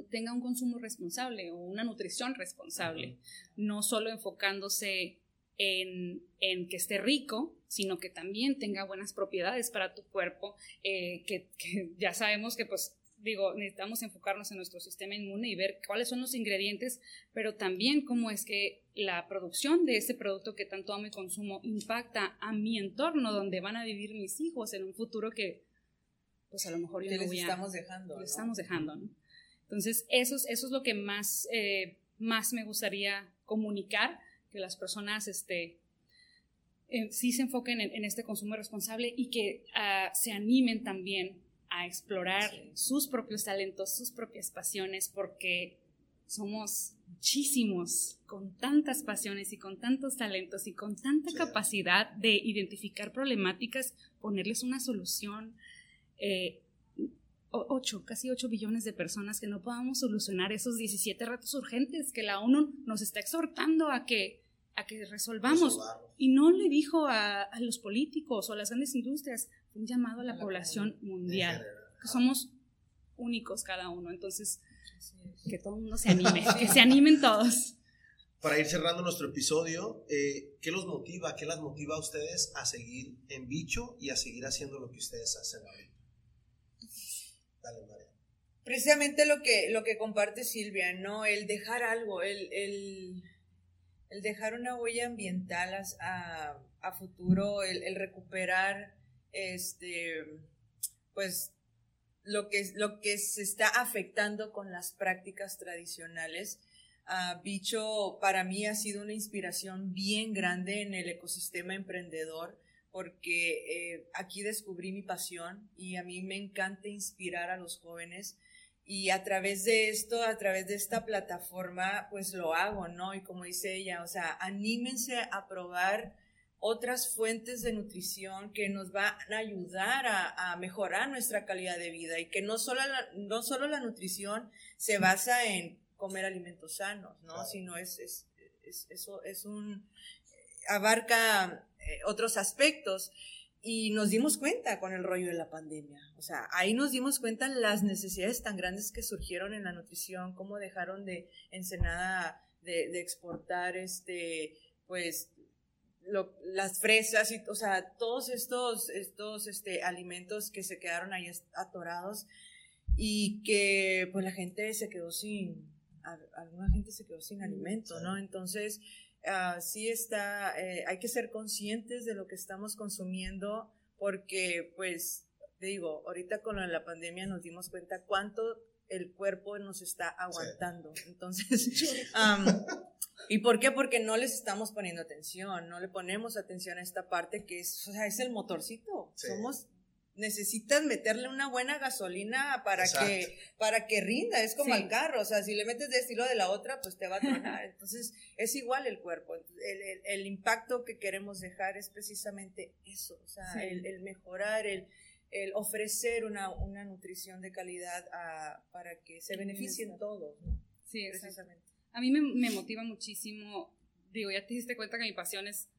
tenga un consumo responsable o una nutrición responsable, no solo enfocándose en, en que esté rico, sino que también tenga buenas propiedades para tu cuerpo, eh, que, que ya sabemos que pues digo, necesitamos enfocarnos en nuestro sistema inmune y ver cuáles son los ingredientes, pero también cómo es que la producción de ese producto que tanto amo y consumo impacta a mi entorno donde van a vivir mis hijos en un futuro que pues a lo mejor yo Que no les voy a estamos dejando. lo ¿no? estamos dejando, ¿no? Entonces, eso es, eso es lo que más, eh, más me gustaría comunicar, que las personas este, eh, sí se enfoquen en, en este consumo responsable y que ah, se animen también a explorar Sí. sus propios talentos, sus propias pasiones, porque somos muchísimos con tantas pasiones y con tantos talentos y con tanta Sí. capacidad de identificar problemáticas, ponerles una solución. Eh, o- 8, casi 8 billones de personas que no podamos solucionar esos 17 retos urgentes que la ONU nos está exhortando a que, a que resolvamos. Y no le dijo a, a los políticos o a las grandes industrias, un llamado a la población mundial, que somos únicos cada uno. Entonces, que todo el mundo se anime, que se animen todos. Para ir cerrando nuestro episodio, eh, ¿qué los motiva? ¿Qué las motiva a ustedes a seguir en bicho y a seguir haciendo lo que ustedes hacen ahorita? Dale, María. precisamente lo que, lo que comparte Silvia, ¿no? El dejar algo, el, el, el dejar una huella ambiental a, a- a futuro, el, el recuperar este pues lo que, lo que se está afectando con las prácticas tradicionales. Ah, Bicho para mí ha sido una inspiración bien grande en el ecosistema emprendedor porque eh, aquí descubrí mi pasión y a mí me encanta inspirar a los jóvenes y a través de esto, a través de esta plataforma, pues lo hago, ¿no? Y como dice ella, o sea, anímense a probar otras fuentes de nutrición que nos van a ayudar a, a mejorar nuestra calidad de vida y que no solo la, no solo la nutrición se basa en comer alimentos sanos, ¿no? Claro. Sino es, es, es, eso es un, abarca eh, otros aspectos. Y nos dimos cuenta con el rollo de la pandemia. O sea, ahí nos dimos cuenta las necesidades tan grandes que surgieron en la nutrición, cómo dejaron de Ensenada de, de exportar este, pues, lo- las fresas y, o sea, todos estos, estos este, alimentos que se quedaron ahí atorados y que pues la gente se quedó sin, alguna gente se quedó sin alimento, ¿no? Entonces, ah, sí está, eh, hay que ser conscientes de lo que estamos consumiendo porque, pues, te digo, ahorita con la pandemia nos dimos cuenta cuánto el cuerpo nos está aguantando. Entonces, am, ¿y por qué? Porque no les estamos poniendo atención, no le ponemos atención a esta parte que es, o sea, es el motorcito. Sí. Somos necesitas meterle una buena gasolina para Exacto. que para que rinda, es como Sí. al carro, o sea, si le metes de estilo de la otra, pues te va a tronar. Entonces, es igual el cuerpo. El, el- el impacto que queremos dejar es precisamente eso, o sea, Sí. el, el mejorar, el, el ofrecer una, una nutrición de calidad a- para que se beneficien todos, ¿no? Sí, precisamente. A mí me, me motiva muchísimo, digo, ya te diste cuenta que mi pasión es,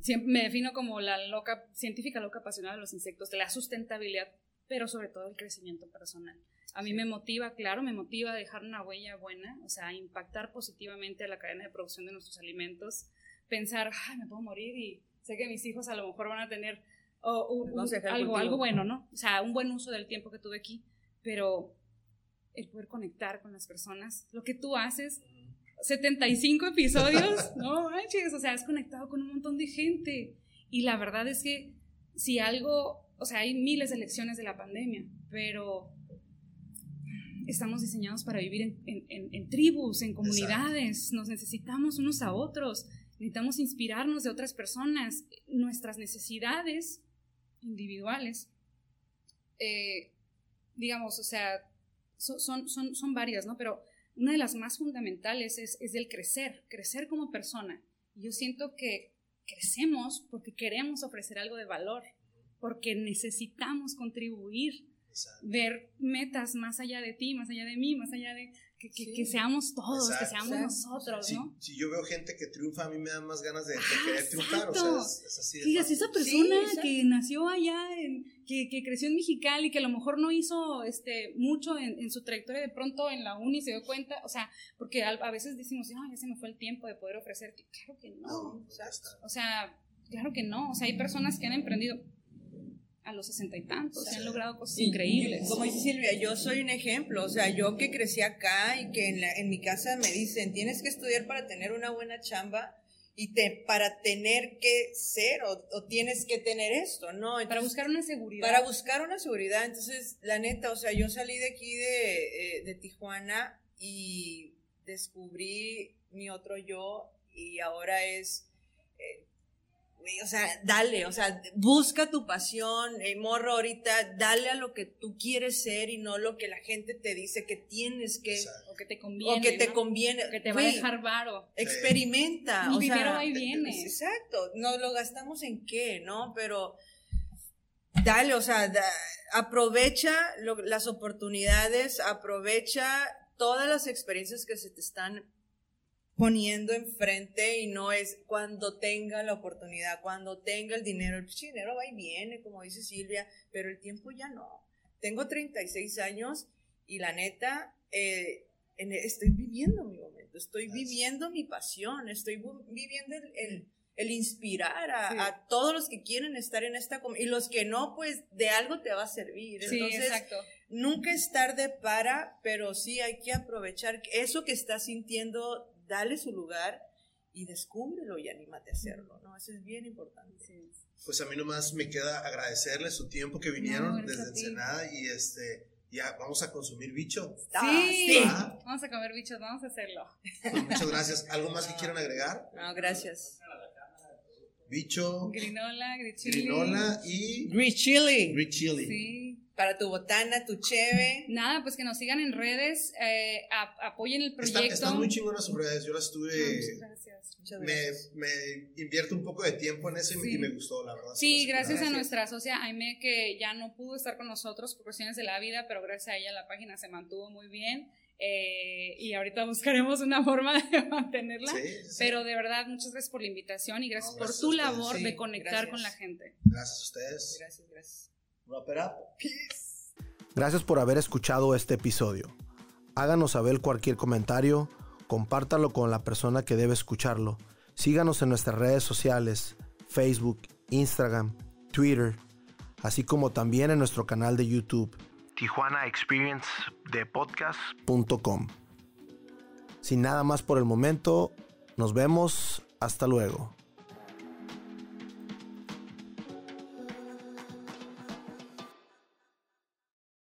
siempre me defino como la loca, científica loca apasionada de los insectos, de la sustentabilidad, pero sobre todo el crecimiento personal. A mí me motiva, claro, me motiva a dejar una huella buena, o sea, impactar positivamente a la cadena de producción de nuestros alimentos, pensar, ay, me puedo morir y sé que mis hijos a lo mejor van a tener o, un- el algo, algo bueno, ¿no? O sea, un buen uso del tiempo que tuve aquí, pero el poder conectar con las personas, lo que tú haces, 75 episodios, no manches, o sea, has conectado con un montón de gente. Y la verdad es que si algo, o sea, hay miles de lecciones de la pandemia, pero estamos diseñados para vivir en, en- en- en tribus, en comunidades, nos necesitamos unos a otros, necesitamos inspirarnos de otras personas, nuestras necesidades individuales, eh, digamos, o sea, so- son, son, son varias, ¿no? Pero una de las más fundamentales es, es el crecer, crecer como persona. Yo siento que crecemos porque queremos ofrecer algo de valor, porque necesitamos contribuir, Exacto. ver metas más allá de ti, más allá de mí, más allá de que, que- Sí. que seamos todos, que seamos Exacto. nosotros, ¿no? si yo veo gente que triunfa, a mí me dan más ganas de, de Ah, querer triunfar. O sea, es, es así de Fíjate, esa persona que nació allá, en- que, que creció en Mexicali, que a lo mejor no hizo este, mucho en, en su trayectoria, de pronto en la uni se dio cuenta, o sea, porque a, a veces decimos, "Ay, ya se me fue el tiempo de poder ofrecer, claro que no, No, ya está. o sea, claro que no, o sea, hay personas que han emprendido a los sesenta y tantos, y han logrado cosas Y- increíbles. Como dice Silvia, yo soy un ejemplo, o sea, yo que crecí acá y que en, la- en mi casa me dicen, tienes que estudiar para tener una buena chamba y te, para tener que ser o, o tienes que tener esto, ¿no? para Entonces, buscar una seguridad. para buscar una seguridad. Entonces, la neta, o sea, yo salí de aquí de, eh, de Tijuana y descubrí mi otro yo y ahora es, eh, o sea, dale, o sea, busca tu pasión, eh, morro ahorita, dale a lo que tú quieres ser y no lo que la gente te dice que tienes que, Exacto. o que te conviene, o que te ¿no? conviene. que te va a dejar varo. Experimenta. O sea, dinero y viene. Exacto. No lo gastamos en qué, ¿no? Pero dale, o sea, da- aprovecha lo- las oportunidades, aprovecha todas las experiencias que se te están poniendo enfrente y no es cuando tenga la oportunidad, cuando tenga el dinero. El dinero va y viene, como dice Silvia, pero el tiempo ya no. Tengo 36 años y la neta, eh, estoy viviendo mi momento, estoy viviendo mi pasión, estoy viviendo el, el, inspirar a, todos los que quieren estar en esta y los que no, pues de algo te va a servir. Sí, exacto. nunca es tarde para, pero sí hay que aprovechar eso que estás sintiendo, dale su lugar y descúbrelo y anímate a hacerlo, ¿no? Eso es bien importante. Pues a mí nomás me queda agradecerles su tiempo que vinieron desde Ensenada y este ya vamos a consumir bicho. Sí, vamos a comer bichos, vamos a hacerlo. muchas gracias. ¿Algo más que quieran agregar? No, gracias. Bicho. Grinola, grichili. Grinola y. Grichili. Grichili. Sí para tu botana, tu cheve. Nada, pues que nos sigan en redes, eh, apoyen el proyecto. están muy chingonas sus redes, yo las estuve... muchas gracias. Me, me, invierto un poco de tiempo en eso y, me gustó, la verdad. Sí, gracias, a nuestra socia Aime, que ya no pudo estar con nosotros por cuestiones de la vida, pero gracias a ella la página se mantuvo muy bien. Eh, y ahorita buscaremos una forma de mantenerla. Pero de verdad, muchas gracias por la invitación y gracias, por tu labor de conectar con la gente. Gracias a ustedes. Gracias, gracias. Gracias por haber escuchado este episodio. Háganos saber cualquier comentario, compártalo con la persona que debe escucharlo. Síganos en nuestras redes sociales, Facebook, Instagram, Twitter, así como también en nuestro canal de YouTube, Tijuana Experience de podcast.com. Sin nada más por el momento, nos vemos, hasta luego.